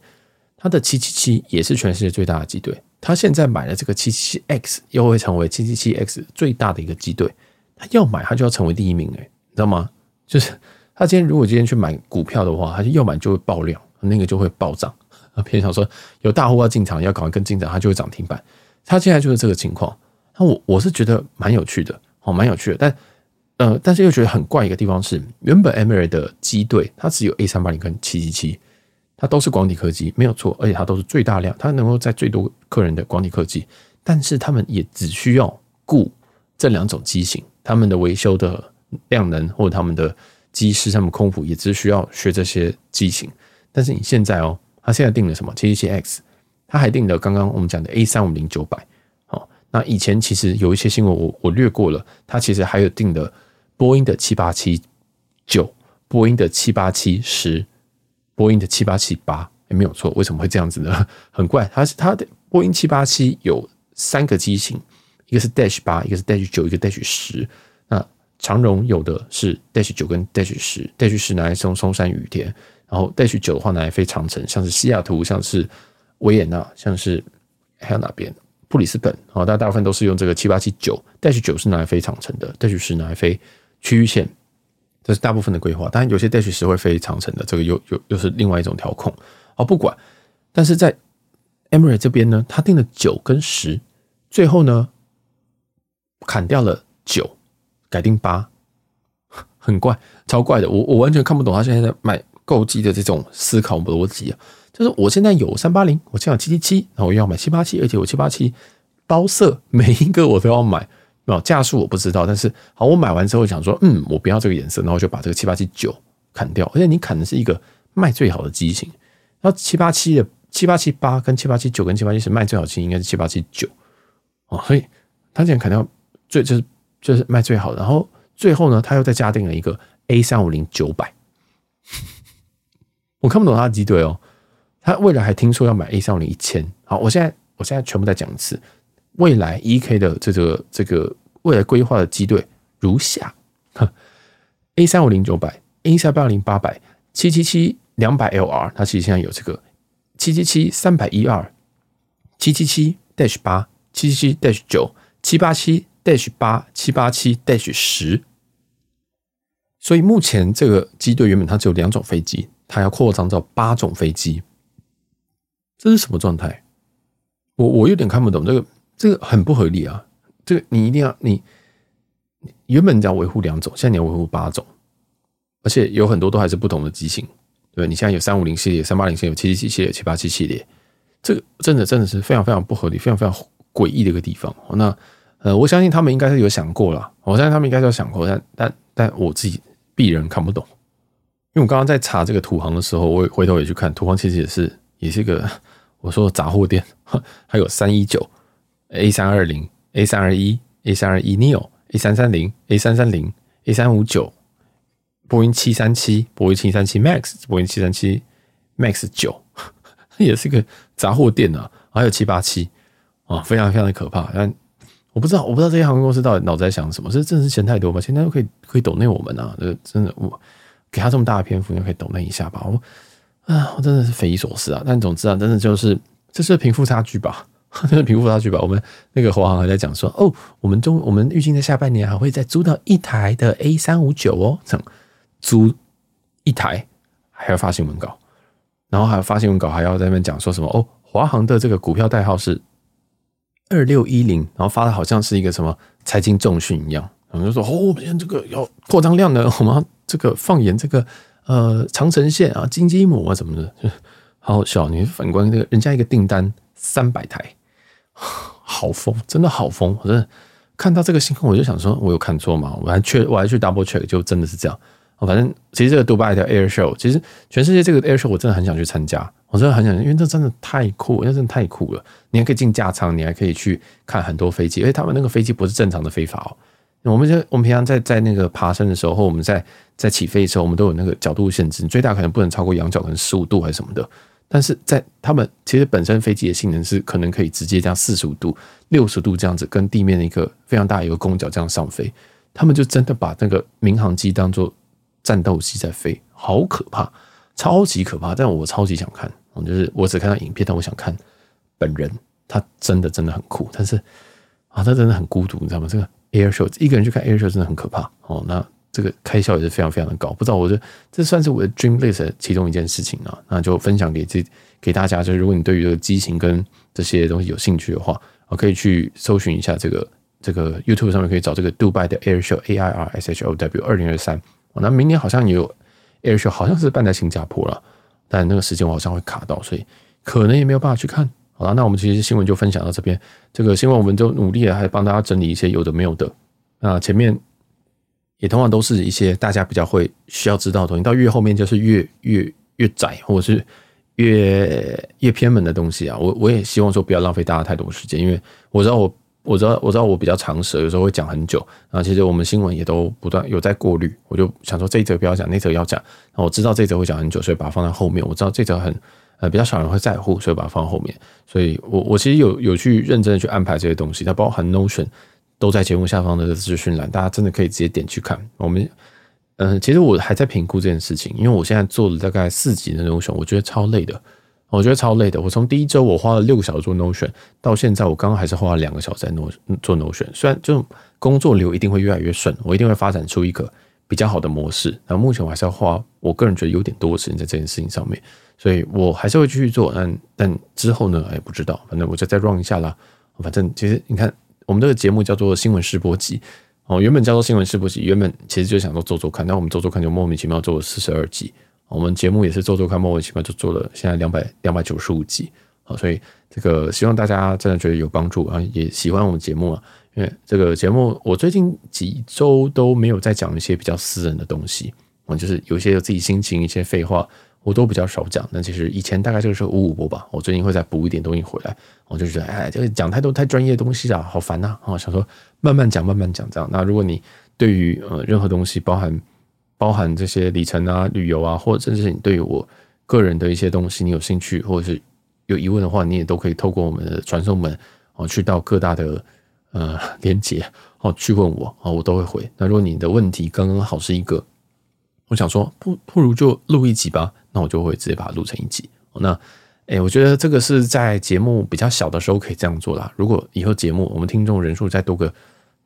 Speaker 1: 它的七七七也是全世界最大的机队。它现在买了这个七七七 X，又会成为七七七 X 最大的一个机队。他要买，他就要成为第一名，诶，你知道吗？就是他今天如果今天去买股票的话，他就要买就会爆量，那个就会暴涨。啊，偏想说有大户要进场，要赶快跟进场，它就会涨停板。他现在就是这个情况。那我我是觉得蛮有趣的，哦，蛮有趣的，但。呃，但是又觉得很怪一个地方是，原本 Emirates 的机队它只有 A 三八零跟七七七，它都是广体客机，没有错，而且它都是最大量，它能够在最多客人的广体客机，但是他们也只需要顾这两种机型，他们的维修的量能或者他们的机师、他们空服也只需要学这些机型。但是你现在哦，他现在定了什么七七七 X，他还定了刚刚我们讲的 A 三五零九百。好，那以前其实有一些新闻我我略过了，他其实还有定的波音的七八七九、波音的七八七十。波音的七八七八也没有错，为什么会这样子呢？很怪，它是它的波音七八七有三个机型，一个是 Dash 八，一个是 Dash 九，一个 Dash 十。长荣有的是 Dash 九跟 Dash 十，Dash 十拿来送松山羽田，然后 Dash 九的话拿来飞长城，像是西雅图，像是维也纳，像是还有哪边布里斯本，好，大大部分都是用这个七八七九，Dash 九是拿来飞长城的，Dash 十拿来飞区域线。这是大部分的规划，当然有些 Dash 十会飞长城的，这个又又又是另外一种调控。好，不管，但是在 e m e r y 这边呢，他定了九跟十，最后呢砍掉了九，改定八，很怪，超怪的，我我完全看不懂他现在在买购机的这种思考逻辑啊。就是我现在有三八零，我现在有七七七，然后我要买七八七，而且我七八七包色每一个我都要买。没有，价数我不知道，但是好，我买完之后想说，嗯，我不要这个颜色，然后就把这个七八七九砍掉。而且你砍的是一个卖最好的机型，然后七八七的七八七八跟七八七九跟七八七十卖最好的机型应该是七八七九哦，所以他竟然砍掉最就是就是卖最好的，然后最后呢，他又再加订了一个 A 三五零九百，我看不懂他的机队哦，他未来还听说要买 A 三五零一千，好，我现在我现在全部再讲一次。未来 EK 的这个这个未来规划的机队如下。：A 三五零九百、A 三八零八百、七七七两百 LR，它其实现在有这个七七七三百一二、七七七 Dash 八、七七七 Dash 九、七八七 Dash 八、七八七 Dash 十。所以目前这个机队原本它只有两种飞机，它要扩张到八种飞机，这是什么状态？我我有点看不懂这个。这个很不合理啊！这个你一定要你原本你要维护两种，现在你要维护八种，而且有很多都还是不同的机型，对，你现在有三五零系列、三八零系列、七七七系列、七八七系列，这个真的真的是非常非常不合理、非常非常诡异的一个地方。那呃，我相信他们应该是有想过了，我相信他们应该是有想过，但但但我自己鄙人看不懂，因为我刚刚在查这个土航的时候，我回头也去看，土航其实也是也是一个我说的杂货店，还有三一九。A 三二零、A 三二一、A 三二一 Neo、A 三三零、A 三三零、A 三五九、波音七三七、波音七三七 MAX、波音七三七 MAX 九，也是个杂货店啊。还有七八七啊，非常非常的可怕。但我不知道，我不知道这些航空公司到底脑子在想什么？这真的是钱太多吗？现在都可以可以抖内我们啊！这真的，我给他这么大的篇幅，应该可以抖内一下吧？我啊，我真的是匪夷所思啊！但总之啊，真的就是这是贫富差距吧？这是贫富差距吧？我们那个华航还在讲说，哦，我们中我们预计在下半年还会再租到一台的 A 三五九哦，这样租一台还要发新闻稿，然后还要发新闻稿，还要在那边讲说什么哦，华航的这个股票代号是二六一零，然后发的好像是一个什么财经重讯一样，我们就说哦，我们现在这个要扩张量呢，我们要这个放眼这个呃长城线啊、金鸡母啊什么的，好好笑。你反观这个人家一个订单三百台。好疯，真的好疯！我真的看到这个新闻，我就想说，我有看错吗？我还去，我还去 double check，就真的是这样。反正其实这个杜拜的 Air Show，其实全世界这个 Air Show，我真的很想去参加，我真的很想，因为这真的太酷，那真的太酷了。你还可以进驾舱，你还可以去看很多飞机，而且他们那个飞机不是正常的飞法哦。我们就我们平常在在那个爬升的时候，或我们在在起飞的时候，我们都有那个角度限制，最大可能不能超过仰角，可能十五度还是什么的。但是在他们其实本身飞机的性能是可能可以直接这样四十五度、六十度这样子跟地面的一个非常大一个攻角这样上飞，他们就真的把那个民航机当做战斗机在飞，好可怕，超级可怕。但我超级想看，就是我只看到影片，但我想看本人，他真的真的很酷。但是啊，他真的很孤独，你知道吗？这个 Air Show 一个人去看 Air Show 真的很可怕哦。那。这个开销也是非常非常的高，不知道我这这算是我的 dream list 的其中一件事情啊，那就分享给这给大家。就是如果你对于这个机型跟这些东西有兴趣的话，我可以去搜寻一下这个这个 YouTube 上面可以找这个杜拜的 Air Show A I R S H O W 二零二三。那明年好像也有 Air Show，好像是办在新加坡了，但那个时间我好像会卡到，所以可能也没有办法去看。好了，那我们其实新闻就分享到这边。这个新闻我们就努力的，还帮大家整理一些有的没有的。那前面也通常都是一些大家比较会需要知道的东西，到越后面就是越越越窄，或者是越越偏门的东西啊。我我也希望说不要浪费大家太多时间，因为我知道我我知道我知道我比较长舌，有时候会讲很久。然后，其实我们新闻也都不断有在过滤，我就想说这一则不要讲，那则要讲。那我知道这则会讲很久，所以把它放在后面。我知道这则很。呃，比较少人会在乎，所以把它放后面。所以我我其实有有去认真的去安排这些东西，它包含 Notion 都在节目下方的资讯栏，大家真的可以直接点去看。我们，嗯、其实我还在评估这件事情，因为我现在做了大概四集的 Notion，我觉得超累的，我觉得超累的。我从第一周我花了六个小时做 Notion，到现在我刚刚还是花了两个小时在 No 做 Notion。虽然就工作流一定会越来越顺，我一定会发展出一个比较好的模式。然后目前我还是要花我个人觉得有点多的时间在这件事情上面。所以我还是会继续做，但但之后呢？哎，不知道，反正我就再 run 一下啦。反正其实你看，我们这个节目叫做新闻试播集哦，原本叫做新闻试播集，原本其实就想说做做看，但我们做做看就莫名其妙做了四十二集。我们节目也是做做看，莫名其妙就做了现在两百两百九十五集。好，所以这个希望大家真的觉得有帮助啊，也喜欢我们节目啊。因为这个节目我最近几周都没有在讲一些比较私人的东西，我就是有一些有自己心情，一些废话。我都比较少讲，那其实以前大概这个时候五五播吧，我最近会再补一点东西回来，我就觉得哎，这个讲太多太专业的东西啊，好烦呐！啊，想说慢慢讲，慢慢讲这样。那如果你对于呃任何东西，包含包含这些里程啊、旅游啊，或者甚至是你对于我个人的一些东西，你有兴趣或者是有疑问的话，你也都可以透过我们的传送门哦，去到各大的呃连接哦去问我啊，我都会回。那如果你的问题刚刚好是一个。我想说，不不如就录一集吧，那我就会直接把它录成一集。那，诶，我觉得这个是在节目比较小的时候可以这样做啦。如果以后节目我们听众人数再多个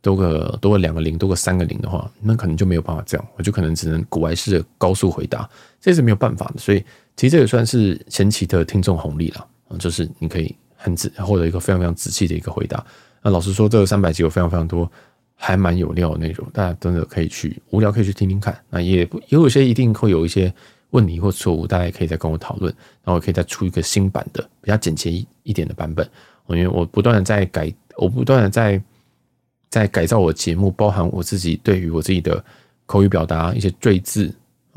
Speaker 1: 多个多个两个零，多个三个零的话，那可能就没有办法这样，我就可能只能古来式的高速回答，这是没有办法的。所以，其实这也算是前期的听众红利了，就是你可以很仔获得一个非常非常仔细的一个回答。那老实说，这个三百集有非常非常多。还蛮有料的内容，大家真的可以去无聊可以去听听看。那也也有些一定会有一些问题或错误，大家也可以再跟我讨论，然后可以再出一个新版的比较简洁一一点的版本。因为我不断的在改，我不断的在在改造我的节目，包含我自己对于我自己的口语表达、一些赘字、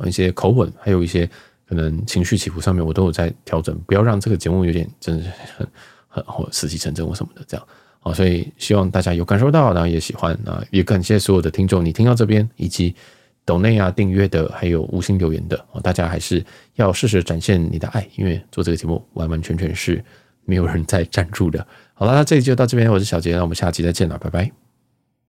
Speaker 1: 一些口吻，还有一些可能情绪起伏上面，我都有在调整，不要让这个节目有点真的很很或死气沉沉或什么的这样。好，所以希望大家有感受到，然后也喜欢啊，也感谢所有的听众，你听到这边以及抖内啊订阅的，还有五星留言的，大家还是要适时展现你的爱，因为做这个节目完完全全是没有人在赞助的。好了，那这集就到这边，我是小杰，那我们下期再见了，拜拜。